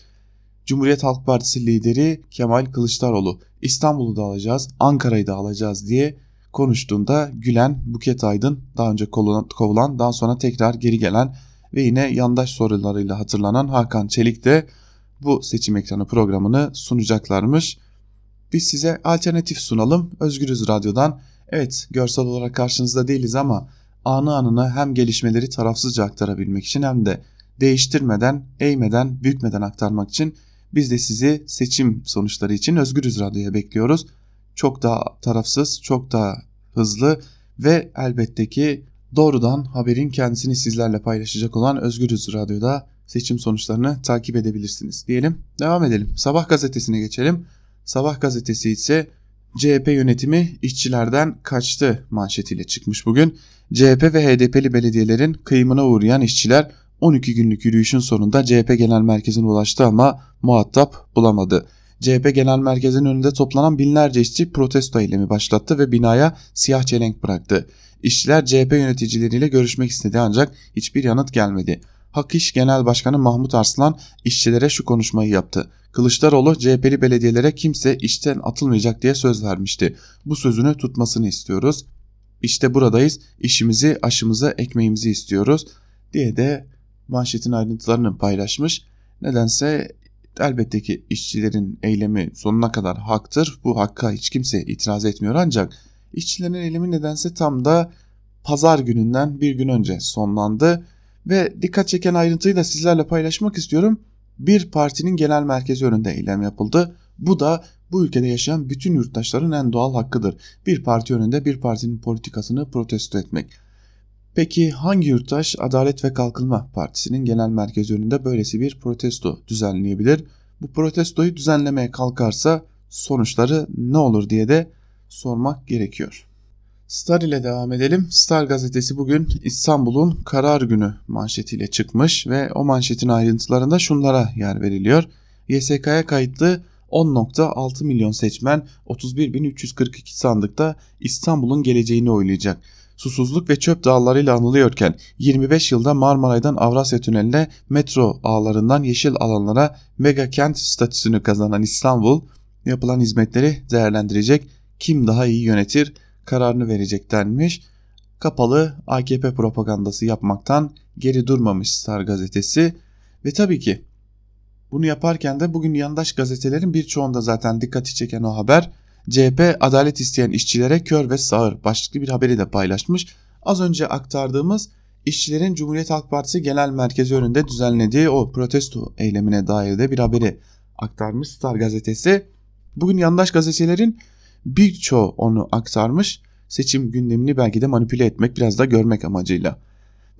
Cumhuriyet Halk Partisi lideri Kemal Kılıçdaroğlu İstanbul'u da alacağız, Ankara'yı da alacağız diye konuştuğunda gülen Buket Aydın daha önce kovulan daha sonra tekrar geri gelen ve yine yandaş sorularıyla hatırlanan Hakan Çelik de bu seçim ekranı programını sunacaklarmış. Biz size alternatif sunalım. Özgürüz Radyo'dan. Evet görsel olarak karşınızda değiliz ama anı anına hem gelişmeleri tarafsızca aktarabilmek için hem de değiştirmeden, eğmeden, bükmeden aktarmak için biz de sizi seçim sonuçları için Özgürüz Radyo'ya bekliyoruz. Çok daha tarafsız, çok daha hızlı ve elbette ki doğrudan haberin kendisini sizlerle paylaşacak olan Özgürüz Radyo'da seçim sonuçlarını takip edebilirsiniz diyelim. Devam edelim. Sabah gazetesine geçelim. Sabah gazetesi ise CHP yönetimi işçilerden kaçtı manşetiyle çıkmış bugün. CHP ve HDP'li belediyelerin kıyımına uğrayan işçiler 12 günlük yürüyüşün sonunda CHP Genel Merkezi'ne ulaştı ama muhatap bulamadı. CHP Genel Merkezi'nin önünde toplanan binlerce işçi protesto eylemi başlattı ve binaya siyah çelenk bıraktı. İşçiler CHP yöneticileriyle görüşmek istedi ancak hiçbir yanıt gelmedi. Hak İş Genel Başkanı Mahmut Arslan işçilere şu konuşmayı yaptı. Kılıçdaroğlu CHP'li belediyelere kimse işten atılmayacak diye söz vermişti. Bu sözünü tutmasını istiyoruz. İşte buradayız. İşimizi, aşımızı, ekmeğimizi istiyoruz diye de manşetin ayrıntılarını paylaşmış. Nedense elbette ki işçilerin eylemi sonuna kadar haktır. Bu hakka hiç kimse itiraz etmiyor ancak işçilerin eylemi nedense tam da pazar gününden bir gün önce sonlandı. Ve dikkat çeken ayrıntıyı da sizlerle paylaşmak istiyorum. Bir partinin genel merkezi önünde eylem yapıldı. Bu da bu ülkede yaşayan bütün yurttaşların en doğal hakkıdır. Bir parti önünde bir partinin politikasını protesto etmek. Peki hangi yurttaş Adalet ve Kalkınma Partisi'nin genel merkezi önünde böylesi bir protesto düzenleyebilir? Bu protestoyu düzenlemeye kalkarsa sonuçları ne olur diye de sormak gerekiyor. Star ile devam edelim. Star gazetesi bugün İstanbul'un karar günü manşetiyle çıkmış ve o manşetin ayrıntılarında şunlara yer veriliyor. YSK'ya kayıtlı 10.6 milyon seçmen 31.342 sandıkta İstanbul'un geleceğini oylayacak. Susuzluk ve çöp dağlarıyla anılıyorken 25 yılda Marmaray'dan Avrasya Tüneli'ne metro ağlarından yeşil alanlara mega kent statüsünü kazanan İstanbul yapılan hizmetleri değerlendirecek kim daha iyi yönetir kararını verecek denmiş. Kapalı AKP propagandası yapmaktan geri durmamış Star gazetesi ve tabii ki bunu yaparken de bugün yandaş gazetelerin birçoğunda zaten dikkati çeken o haber CHP adalet isteyen işçilere kör ve sağır başlıklı bir haberi de paylaşmış. Az önce aktardığımız işçilerin Cumhuriyet Halk Partisi Genel Merkezi önünde düzenlediği o protesto eylemine dair de bir haberi aktarmış Star gazetesi. Bugün yandaş gazetelerin birçoğu onu aktarmış. Seçim gündemini belki de manipüle etmek biraz da görmek amacıyla.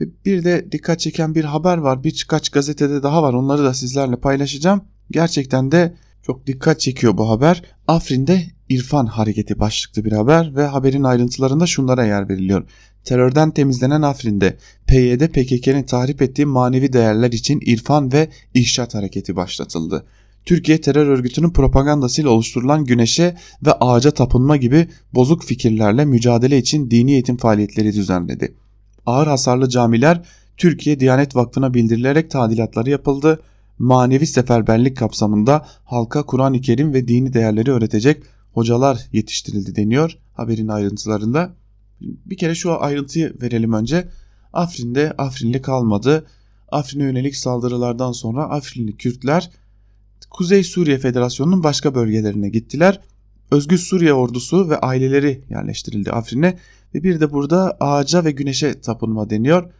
Ve bir de dikkat çeken bir haber var. Birkaç gazetede daha var. Onları da sizlerle paylaşacağım. Gerçekten de çok dikkat çekiyor bu haber. Afrin'de İrfan hareketi başlıklı bir haber ve haberin ayrıntılarında şunlara yer veriliyor. Terörden temizlenen Afrin'de PYD PKK'nin tahrip ettiği manevi değerler için İrfan ve İhşat hareketi başlatıldı. Türkiye terör örgütünün propagandasıyla oluşturulan güneşe ve ağaca tapınma gibi bozuk fikirlerle mücadele için dini eğitim faaliyetleri düzenledi. Ağır hasarlı camiler Türkiye Diyanet Vakfı'na bildirilerek tadilatları yapıldı. Manevi seferberlik kapsamında halka Kur'an-ı Kerim ve dini değerleri öğretecek hocalar yetiştirildi deniyor haberin ayrıntılarında. Bir kere şu ayrıntıyı verelim önce. Afrin'de Afrinli kalmadı. Afrin'e yönelik saldırılardan sonra Afrinli Kürtler Kuzey Suriye Federasyonu'nun başka bölgelerine gittiler. Özgür Suriye ordusu ve aileleri yerleştirildi Afrin'e ve bir de burada ağaca ve güneşe tapınma deniyor.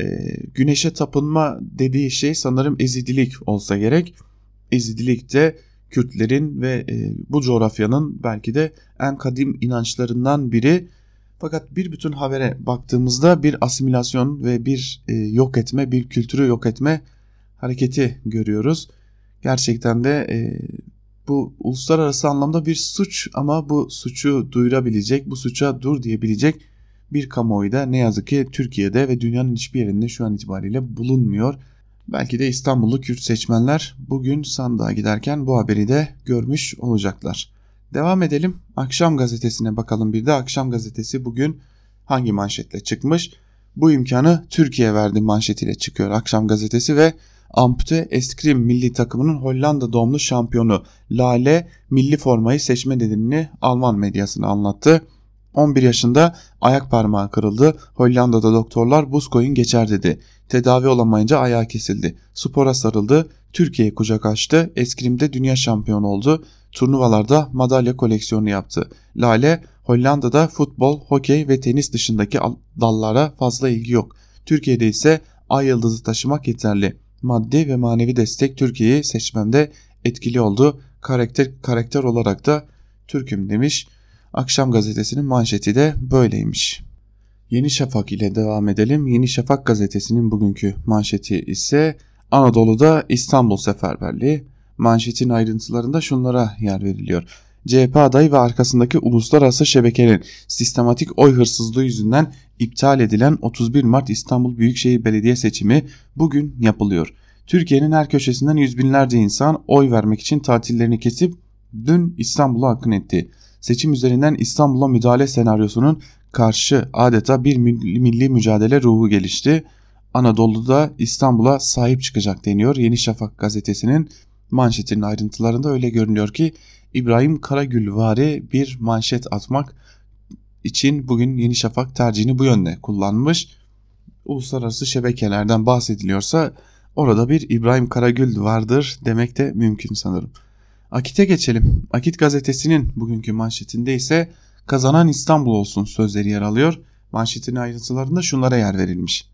Ee, güneşe tapınma dediği şey sanırım ezidilik olsa gerek. Ezidilik de Kürtlerin ve e, bu coğrafyanın belki de en kadim inançlarından biri. Fakat bir bütün habere baktığımızda bir asimilasyon ve bir e, yok etme, bir kültürü yok etme hareketi görüyoruz. Gerçekten de e, bu uluslararası anlamda bir suç ama bu suçu duyurabilecek, bu suça dur diyebilecek bir kamuoyu da ne yazık ki Türkiye'de ve dünyanın hiçbir yerinde şu an itibariyle bulunmuyor. Belki de İstanbullu Kürt seçmenler bugün sandığa giderken bu haberi de görmüş olacaklar. Devam edelim. Akşam gazetesine bakalım bir de. Akşam gazetesi bugün hangi manşetle çıkmış? Bu imkanı Türkiye verdi manşetiyle çıkıyor Akşam gazetesi ve ampute eskrim milli takımının Hollanda doğumlu şampiyonu Lale milli formayı seçme nedenini Alman medyasına anlattı. 11 yaşında ayak parmağı kırıldı. Hollanda'da doktorlar buz koyun geçer dedi. Tedavi olamayınca ayağı kesildi. Spora sarıldı. Türkiye'ye kucak açtı. Eskrimde dünya şampiyonu oldu. Turnuvalarda madalya koleksiyonu yaptı. Lale Hollanda'da futbol, hokey ve tenis dışındaki dallara fazla ilgi yok. Türkiye'de ise ay yıldızı taşımak yeterli. Maddi ve manevi destek Türkiye'yi seçmemde etkili oldu. Karakter karakter olarak da Türk'üm demiş. Akşam gazetesinin manşeti de böyleymiş. Yeni Şafak ile devam edelim. Yeni Şafak gazetesinin bugünkü manşeti ise Anadolu'da İstanbul Seferberliği. Manşetin ayrıntılarında şunlara yer veriliyor. CHP adayı ve arkasındaki uluslararası şebekenin sistematik oy hırsızlığı yüzünden iptal edilen 31 Mart İstanbul Büyükşehir Belediye seçimi bugün yapılıyor. Türkiye'nin her köşesinden yüz binlerce insan oy vermek için tatillerini kesip dün İstanbul'a akın etti seçim üzerinden İstanbul'a müdahale senaryosunun karşı adeta bir milli mücadele ruhu gelişti. Anadolu'da İstanbul'a sahip çıkacak deniyor. Yeni Şafak gazetesinin manşetinin ayrıntılarında öyle görünüyor ki İbrahim Karagülvari bir manşet atmak için bugün Yeni Şafak tercihini bu yönde kullanmış. Uluslararası şebekelerden bahsediliyorsa orada bir İbrahim Karagül vardır demek de mümkün sanırım. Akit'e geçelim. Akit gazetesinin bugünkü manşetinde ise kazanan İstanbul olsun sözleri yer alıyor. Manşetin ayrıntılarında şunlara yer verilmiş.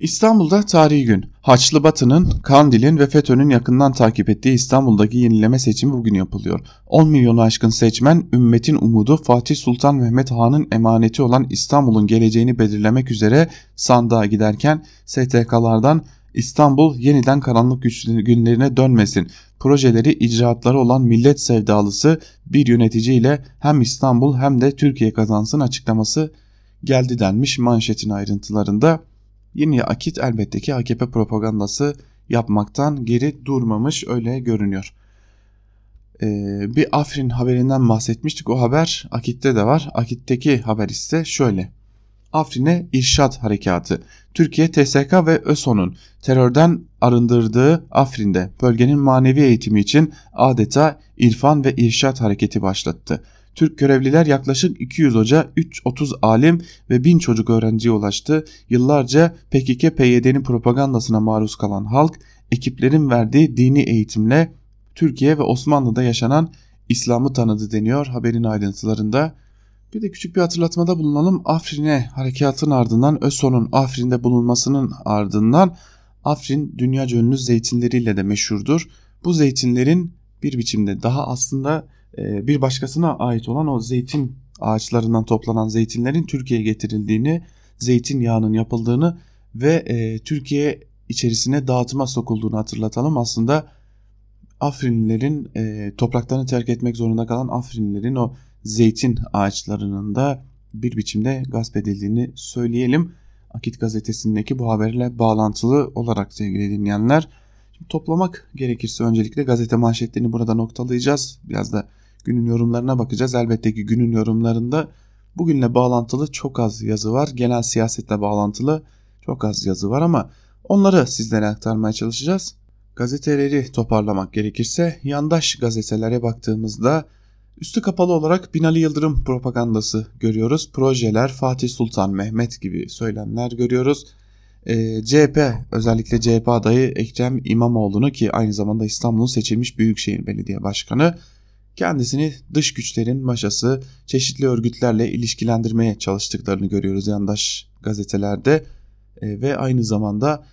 İstanbul'da tarihi gün. Haçlı Batı'nın, Kandil'in ve FETÖ'nün yakından takip ettiği İstanbul'daki yenileme seçimi bugün yapılıyor. 10 milyonu aşkın seçmen, ümmetin umudu Fatih Sultan Mehmet Han'ın emaneti olan İstanbul'un geleceğini belirlemek üzere sandığa giderken STK'lardan İstanbul yeniden karanlık günlerine dönmesin. Projeleri, icraatları olan millet sevdalısı bir yöneticiyle hem İstanbul hem de Türkiye kazansın açıklaması geldi denmiş manşetin ayrıntılarında. Yeni akit elbette ki AKP propagandası yapmaktan geri durmamış öyle görünüyor. Ee, bir Afrin haberinden bahsetmiştik. O haber Akit'te de var. Akit'teki haber ise şöyle. Afrin'e irşat harekatı. Türkiye TSK ve ÖSO'nun terörden arındırdığı Afrin'de bölgenin manevi eğitimi için adeta irfan ve irşat hareketi başlattı. Türk görevliler yaklaşık 200 hoca, 330 alim ve 1000 çocuk öğrenciye ulaştı. Yıllarca PKK-PYD'nin propagandasına maruz kalan halk, ekiplerin verdiği dini eğitimle Türkiye ve Osmanlı'da yaşanan İslam'ı tanıdı deniyor haberin ayrıntılarında. Bir de küçük bir hatırlatmada bulunalım. Afrin'e harekatın ardından ÖSO'nun Afrin'de bulunmasının ardından Afrin dünya ünlü zeytinleriyle de meşhurdur. Bu zeytinlerin bir biçimde daha aslında e, bir başkasına ait olan o zeytin ağaçlarından toplanan zeytinlerin Türkiye'ye getirildiğini, zeytin yağının yapıldığını ve e, Türkiye içerisine dağıtıma sokulduğunu hatırlatalım. Aslında Afrinlilerin e, topraklarını terk etmek zorunda kalan Afrinlilerin o zeytin ağaçlarının da bir biçimde gasp edildiğini söyleyelim. Akit gazetesindeki bu haberle bağlantılı olarak sevgili dinleyenler. Şimdi toplamak gerekirse öncelikle gazete manşetlerini burada noktalayacağız. Biraz da günün yorumlarına bakacağız. Elbette ki günün yorumlarında bugünle bağlantılı çok az yazı var. Genel siyasetle bağlantılı çok az yazı var ama onları sizlere aktarmaya çalışacağız. Gazeteleri toparlamak gerekirse yandaş gazetelere baktığımızda üstü kapalı olarak Binali Yıldırım propagandası görüyoruz. Projeler Fatih Sultan Mehmet gibi söylemler görüyoruz. E, ee, CHP özellikle CHP adayı Ekrem İmamoğlu'nu ki aynı zamanda İstanbul'un seçilmiş Büyükşehir Belediye Başkanı kendisini dış güçlerin maşası çeşitli örgütlerle ilişkilendirmeye çalıştıklarını görüyoruz yandaş gazetelerde e, ve aynı zamanda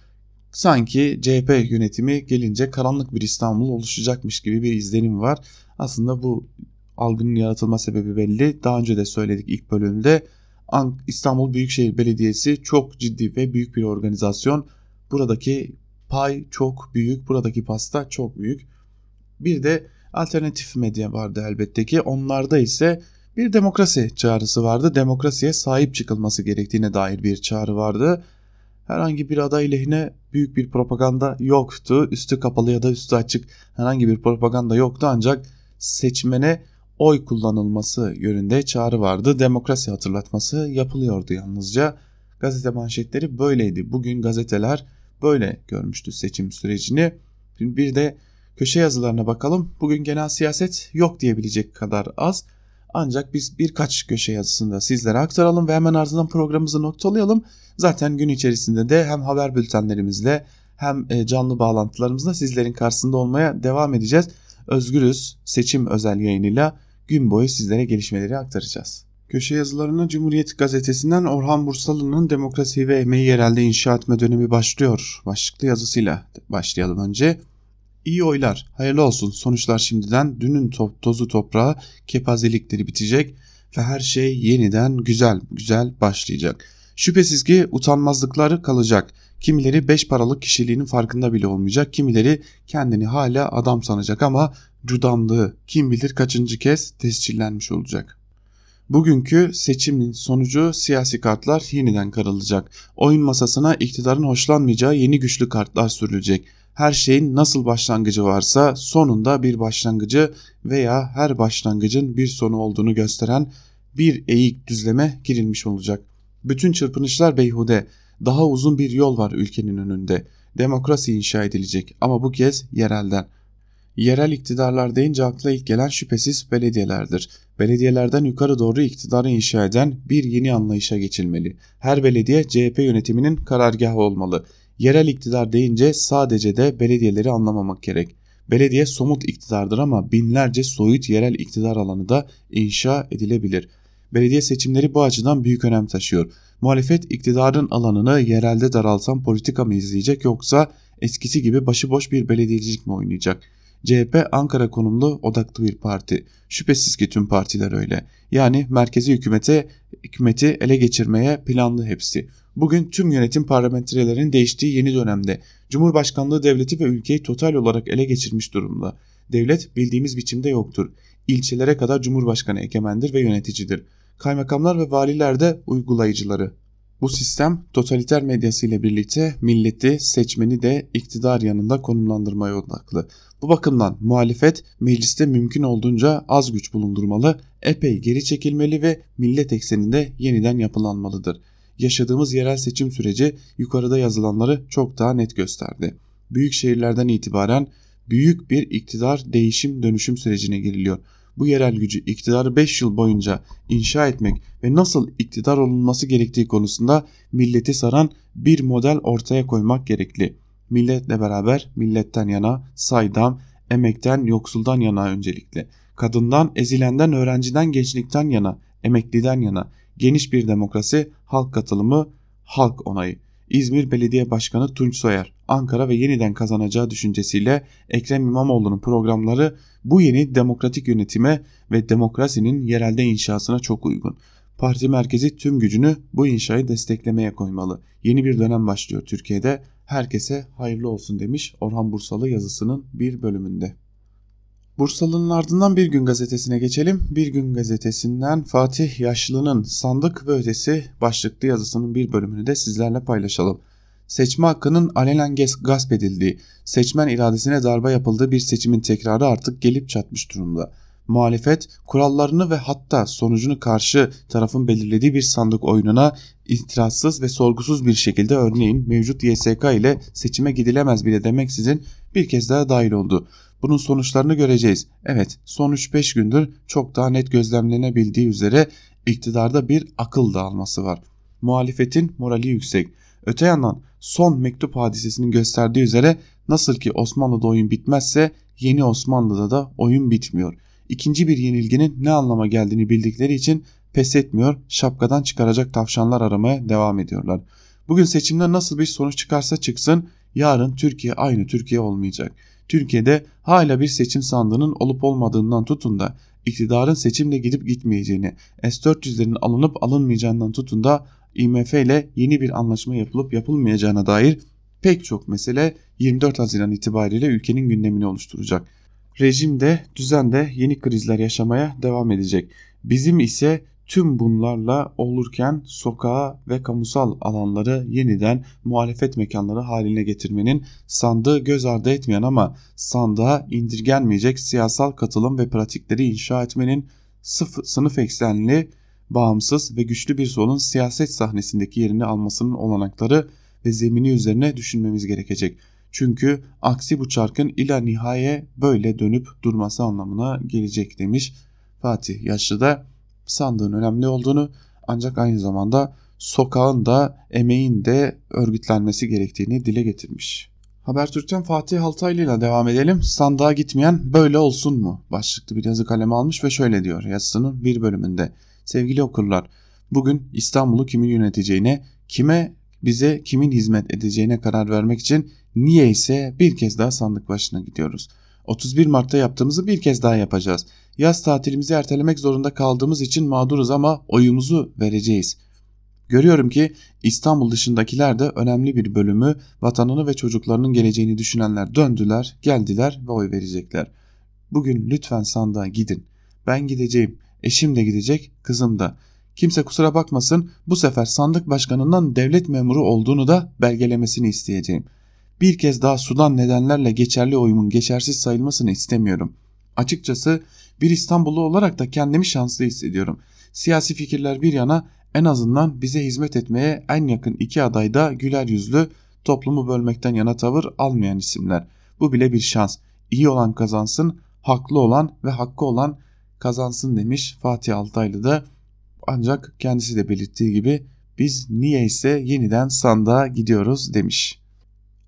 sanki CHP yönetimi gelince karanlık bir İstanbul oluşacakmış gibi bir izlenim var. Aslında bu algının yaratılma sebebi belli. Daha önce de söyledik ilk bölümde İstanbul Büyükşehir Belediyesi çok ciddi ve büyük bir organizasyon. Buradaki pay çok büyük, buradaki pasta çok büyük. Bir de alternatif medya vardı elbette ki. Onlarda ise bir demokrasi çağrısı vardı. Demokrasiye sahip çıkılması gerektiğine dair bir çağrı vardı. Herhangi bir aday lehine büyük bir propaganda yoktu. Üstü kapalı ya da üstü açık herhangi bir propaganda yoktu ancak seçmene oy kullanılması yönünde çağrı vardı. Demokrasi hatırlatması yapılıyordu yalnızca. Gazete manşetleri böyleydi. Bugün gazeteler böyle görmüştü seçim sürecini. Bir de Köşe yazılarına bakalım. Bugün genel siyaset yok diyebilecek kadar az. Ancak biz birkaç köşe yazısında sizlere aktaralım ve hemen ardından programımızı noktalayalım. Zaten gün içerisinde de hem haber bültenlerimizle hem e, canlı bağlantılarımızla sizlerin karşısında olmaya devam edeceğiz. Özgürüz seçim özel yayınıyla gün boyu sizlere gelişmeleri aktaracağız. Köşe yazılarına Cumhuriyet Gazetesi'nden Orhan Bursalı'nın Demokrasi ve Emeği Yerelde inşa etme dönemi başlıyor. Başlıklı yazısıyla başlayalım önce. İyi oylar, hayırlı olsun. Sonuçlar şimdiden dünün top, tozu toprağı kepazelikleri bitecek ve her şey yeniden güzel güzel başlayacak. Şüphesiz ki utanmazlıkları kalacak. Kimileri beş paralık kişiliğinin farkında bile olmayacak. Kimileri kendini hala adam sanacak ama cudamlığı kim bilir kaçıncı kez tescillenmiş olacak. Bugünkü seçimin sonucu siyasi kartlar yeniden karılacak. Oyun masasına iktidarın hoşlanmayacağı yeni güçlü kartlar sürülecek her şeyin nasıl başlangıcı varsa sonunda bir başlangıcı veya her başlangıcın bir sonu olduğunu gösteren bir eğik düzleme girilmiş olacak. Bütün çırpınışlar beyhude. Daha uzun bir yol var ülkenin önünde. Demokrasi inşa edilecek ama bu kez yerelden. Yerel iktidarlar deyince akla ilk gelen şüphesiz belediyelerdir. Belediyelerden yukarı doğru iktidarı inşa eden bir yeni anlayışa geçilmeli. Her belediye CHP yönetiminin karargahı olmalı. Yerel iktidar deyince sadece de belediyeleri anlamamak gerek. Belediye somut iktidardır ama binlerce soyut yerel iktidar alanı da inşa edilebilir. Belediye seçimleri bu açıdan büyük önem taşıyor. Muhalefet iktidarın alanını yerelde daraltan politika mı izleyecek yoksa eskisi gibi başıboş bir belediyecilik mi oynayacak? CHP Ankara konumlu odaklı bir parti. Şüphesiz ki tüm partiler öyle. Yani merkezi hükümete hükümeti ele geçirmeye planlı hepsi. Bugün tüm yönetim parlamenterelerin değiştiği yeni dönemde Cumhurbaşkanlığı devleti ve ülkeyi total olarak ele geçirmiş durumda. Devlet bildiğimiz biçimde yoktur. İlçelere kadar Cumhurbaşkanı egemendir ve yöneticidir. Kaymakamlar ve valiler de uygulayıcıları. Bu sistem totaliter medyasıyla birlikte milleti, seçmeni de iktidar yanında konumlandırmaya odaklı. Bu bakımdan muhalefet mecliste mümkün olduğunca az güç bulundurmalı, epey geri çekilmeli ve millet ekseninde yeniden yapılanmalıdır. Yaşadığımız yerel seçim süreci yukarıda yazılanları çok daha net gösterdi. Büyük şehirlerden itibaren büyük bir iktidar değişim dönüşüm sürecine giriliyor bu yerel gücü iktidarı 5 yıl boyunca inşa etmek ve nasıl iktidar olunması gerektiği konusunda milleti saran bir model ortaya koymak gerekli. Milletle beraber milletten yana, saydam, emekten, yoksuldan yana öncelikle. Kadından, ezilenden, öğrenciden, gençlikten yana, emekliden yana. Geniş bir demokrasi, halk katılımı, halk onayı. İzmir Belediye Başkanı Tunç Soyer, Ankara ve yeniden kazanacağı düşüncesiyle Ekrem İmamoğlu'nun programları bu yeni demokratik yönetime ve demokrasinin yerelde inşasına çok uygun. Parti merkezi tüm gücünü bu inşayı desteklemeye koymalı. Yeni bir dönem başlıyor Türkiye'de. Herkese hayırlı olsun demiş Orhan Bursalı yazısının bir bölümünde. Bursalı'nın ardından Bir Gün Gazetesi'ne geçelim. Bir Gün Gazetesi'nden Fatih Yaşlı'nın Sandık ve Ötesi başlıklı yazısının bir bölümünü de sizlerle paylaşalım. Seçme hakkının alenen gasp edildiği, seçmen iradesine darbe yapıldığı bir seçimin tekrarı artık gelip çatmış durumda. Muhalefet kurallarını ve hatta sonucunu karşı tarafın belirlediği bir sandık oyununa itirazsız ve sorgusuz bir şekilde örneğin mevcut YSK ile seçime gidilemez bile demeksizin bir kez daha dahil oldu. Bunun sonuçlarını göreceğiz. Evet son 3-5 gündür çok daha net gözlemlenebildiği üzere iktidarda bir akıl dağılması var. Muhalefetin morali yüksek. Öte yandan son mektup hadisesinin gösterdiği üzere nasıl ki Osmanlı'da oyun bitmezse yeni Osmanlı'da da oyun bitmiyor. İkinci bir yenilginin ne anlama geldiğini bildikleri için pes etmiyor, şapkadan çıkaracak tavşanlar aramaya devam ediyorlar. Bugün seçimde nasıl bir sonuç çıkarsa çıksın yarın Türkiye aynı Türkiye olmayacak. Türkiye'de hala bir seçim sandığının olup olmadığından tutun da iktidarın seçimle gidip gitmeyeceğini, S-400'lerin alınıp alınmayacağından tutun da IMF ile yeni bir anlaşma yapılıp yapılmayacağına dair pek çok mesele 24 Haziran itibariyle ülkenin gündemini oluşturacak. Rejim de düzen de yeni krizler yaşamaya devam edecek. Bizim ise tüm bunlarla olurken sokağa ve kamusal alanları yeniden muhalefet mekanları haline getirmenin sandığı göz ardı etmeyen ama sandığa indirgenmeyecek siyasal katılım ve pratikleri inşa etmenin sınıf eksenli bağımsız ve güçlü bir solun siyaset sahnesindeki yerini almasının olanakları ve zemini üzerine düşünmemiz gerekecek. Çünkü aksi bu çarkın ila nihaye böyle dönüp durması anlamına gelecek demiş Fatih Yaşlı da sandığın önemli olduğunu ancak aynı zamanda sokağın da emeğin de örgütlenmesi gerektiğini dile getirmiş. Habertürk'ten Fatih Altaylı ile devam edelim. Sandığa gitmeyen böyle olsun mu? Başlıklı bir yazı kaleme almış ve şöyle diyor yazısının bir bölümünde. Sevgili okurlar, bugün İstanbul'u kimin yöneteceğine, kime bize kimin hizmet edeceğine karar vermek için niye ise bir kez daha sandık başına gidiyoruz. 31 Mart'ta yaptığımızı bir kez daha yapacağız. Yaz tatilimizi ertelemek zorunda kaldığımız için mağduruz ama oyumuzu vereceğiz. Görüyorum ki İstanbul dışındakiler de önemli bir bölümü vatanını ve çocuklarının geleceğini düşünenler döndüler, geldiler ve oy verecekler. Bugün lütfen sandığa gidin. Ben gideceğim. Eşim de gidecek, kızım da. Kimse kusura bakmasın bu sefer sandık başkanından devlet memuru olduğunu da belgelemesini isteyeceğim. Bir kez daha sudan nedenlerle geçerli oyumun geçersiz sayılmasını istemiyorum. Açıkçası bir İstanbullu olarak da kendimi şanslı hissediyorum. Siyasi fikirler bir yana en azından bize hizmet etmeye en yakın iki aday da güler yüzlü, toplumu bölmekten yana tavır almayan isimler. Bu bile bir şans. İyi olan kazansın, haklı olan ve hakkı olan kazansın demiş Fatih Altaylı da ancak kendisi de belirttiği gibi biz niyeyse yeniden sandığa gidiyoruz demiş.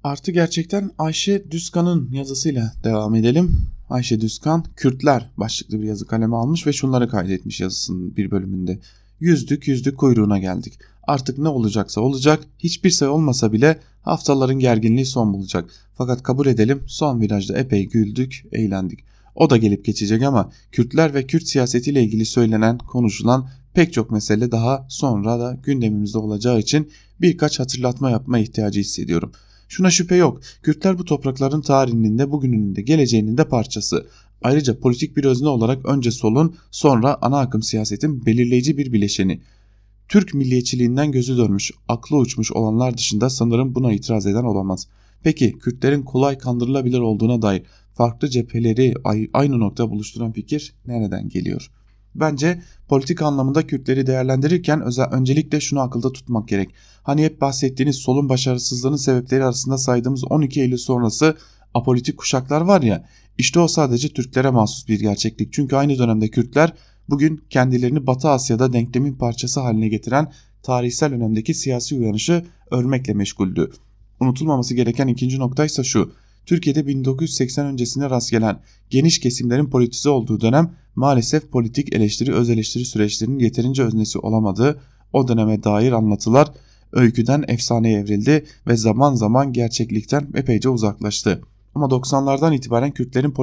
Artı gerçekten Ayşe Düzkan'ın yazısıyla devam edelim. Ayşe Düzkan Kürtler başlıklı bir yazı kaleme almış ve şunları kaydetmiş yazısının bir bölümünde. Yüzdük yüzdük kuyruğuna geldik. Artık ne olacaksa olacak hiçbir şey olmasa bile haftaların gerginliği son bulacak. Fakat kabul edelim son virajda epey güldük eğlendik. O da gelip geçecek ama Kürtler ve Kürt siyasetiyle ilgili söylenen konuşulan pek çok mesele daha sonra da gündemimizde olacağı için birkaç hatırlatma yapma ihtiyacı hissediyorum. Şuna şüphe yok. Kürtler bu toprakların tarihinin de bugününün de geleceğinin de parçası. Ayrıca politik bir özne olarak önce solun sonra ana akım siyasetin belirleyici bir bileşeni. Türk milliyetçiliğinden gözü dönmüş, aklı uçmuş olanlar dışında sanırım buna itiraz eden olamaz. Peki Kürtlerin kolay kandırılabilir olduğuna dair farklı cepheleri aynı nokta buluşturan fikir nereden geliyor? Bence politik anlamında Kürtleri değerlendirirken özel, öncelikle şunu akılda tutmak gerek. Hani hep bahsettiğiniz solun başarısızlığının sebepleri arasında saydığımız 12 Eylül sonrası apolitik kuşaklar var ya işte o sadece Türklere mahsus bir gerçeklik. Çünkü aynı dönemde Kürtler bugün kendilerini Batı Asya'da denklemin parçası haline getiren tarihsel önemdeki siyasi uyanışı örmekle meşguldü. Unutulmaması gereken ikinci nokta ise şu. Türkiye'de 1980 öncesine rast gelen geniş kesimlerin politize olduğu dönem maalesef politik eleştiri öz eleştiri süreçlerinin yeterince öznesi olamadığı o döneme dair anlatılar öyküden efsaneye evrildi ve zaman zaman gerçeklikten epeyce uzaklaştı. Ama 90'lardan itibaren Kürtlerin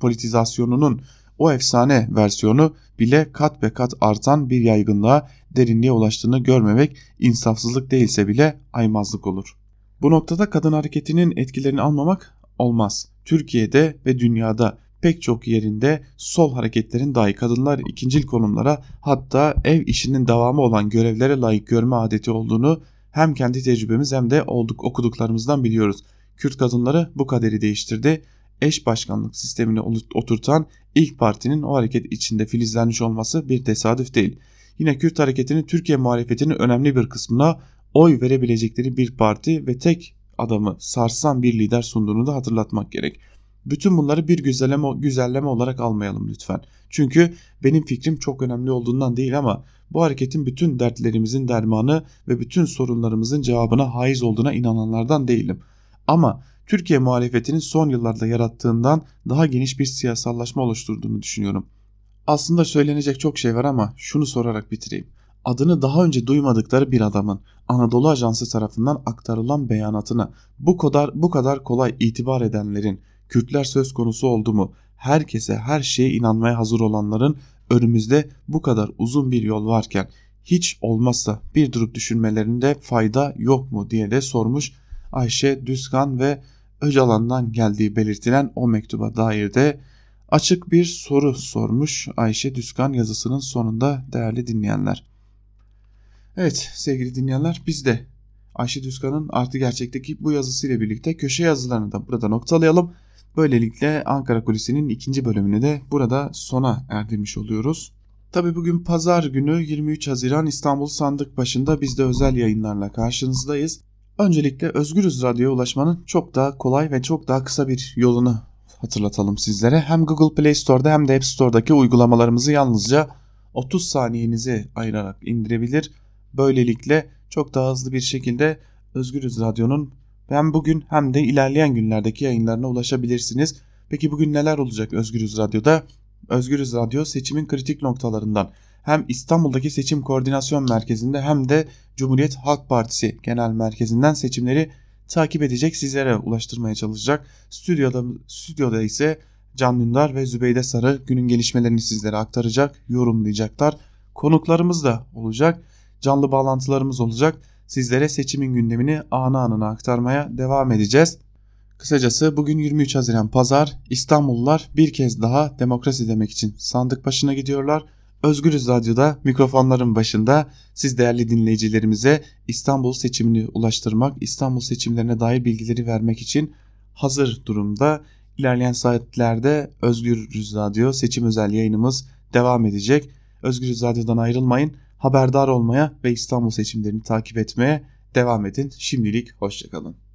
politizasyonunun o efsane versiyonu bile kat be kat artan bir yaygınlığa derinliğe ulaştığını görmemek insafsızlık değilse bile aymazlık olur. Bu noktada kadın hareketinin etkilerini almamak olmaz. Türkiye'de ve dünyada pek çok yerinde sol hareketlerin dahi kadınlar ikincil konumlara hatta ev işinin devamı olan görevlere layık görme adeti olduğunu hem kendi tecrübemiz hem de olduk okuduklarımızdan biliyoruz. Kürt kadınları bu kaderi değiştirdi. Eş başkanlık sistemini oturtan ilk partinin o hareket içinde filizlenmiş olması bir tesadüf değil. Yine Kürt hareketinin Türkiye muhalefetinin önemli bir kısmına oy verebilecekleri bir parti ve tek adamı sarsan bir lider sunduğunu da hatırlatmak gerek. Bütün bunları bir güzelleme, güzelleme olarak almayalım lütfen. Çünkü benim fikrim çok önemli olduğundan değil ama bu hareketin bütün dertlerimizin dermanı ve bütün sorunlarımızın cevabına haiz olduğuna inananlardan değilim. Ama Türkiye muhalefetinin son yıllarda yarattığından daha geniş bir siyasallaşma oluşturduğunu düşünüyorum. Aslında söylenecek çok şey var ama şunu sorarak bitireyim adını daha önce duymadıkları bir adamın Anadolu Ajansı tarafından aktarılan beyanatına bu kadar bu kadar kolay itibar edenlerin Kürtler söz konusu oldu mu herkese her şeye inanmaya hazır olanların önümüzde bu kadar uzun bir yol varken hiç olmazsa bir durup düşünmelerinde fayda yok mu diye de sormuş Ayşe Düzkan ve Öcalan'dan geldiği belirtilen o mektuba dair de açık bir soru sormuş Ayşe Düzkan yazısının sonunda değerli dinleyenler. Evet sevgili dinleyenler biz de Ayşe Düzkan'ın Artı Gerçek'teki bu yazısıyla birlikte köşe yazılarını da burada noktalayalım. Böylelikle Ankara Kulisi'nin ikinci bölümünü de burada sona erdirmiş oluyoruz. Tabi bugün pazar günü 23 Haziran İstanbul Sandık başında biz de özel yayınlarla karşınızdayız. Öncelikle Özgürüz Radyo'ya ulaşmanın çok daha kolay ve çok daha kısa bir yolunu hatırlatalım sizlere. Hem Google Play Store'da hem de App Store'daki uygulamalarımızı yalnızca 30 saniyenizi ayırarak indirebilir Böylelikle çok daha hızlı bir şekilde Özgürüz Radyo'nun hem bugün hem de ilerleyen günlerdeki yayınlarına ulaşabilirsiniz. Peki bugün neler olacak Özgürüz Radyo'da? Özgürüz Radyo seçimin kritik noktalarından hem İstanbul'daki seçim koordinasyon merkezinde hem de Cumhuriyet Halk Partisi genel merkezinden seçimleri takip edecek sizlere ulaştırmaya çalışacak. Stüdyoda, stüdyoda ise Can Dündar ve Zübeyde Sarı günün gelişmelerini sizlere aktaracak, yorumlayacaklar. Konuklarımız da olacak canlı bağlantılarımız olacak. Sizlere seçimin gündemini anı anına aktarmaya devam edeceğiz. Kısacası bugün 23 Haziran Pazar İstanbullular bir kez daha demokrasi demek için sandık başına gidiyorlar. Özgürüz Radyo'da mikrofonların başında siz değerli dinleyicilerimize İstanbul seçimini ulaştırmak, İstanbul seçimlerine dair bilgileri vermek için hazır durumda. İlerleyen saatlerde Özgürüz Radyo seçim özel yayınımız devam edecek. Özgürüz Radyo'dan ayrılmayın haberdar olmaya ve İstanbul seçimlerini takip etmeye devam edin. Şimdilik hoşçakalın.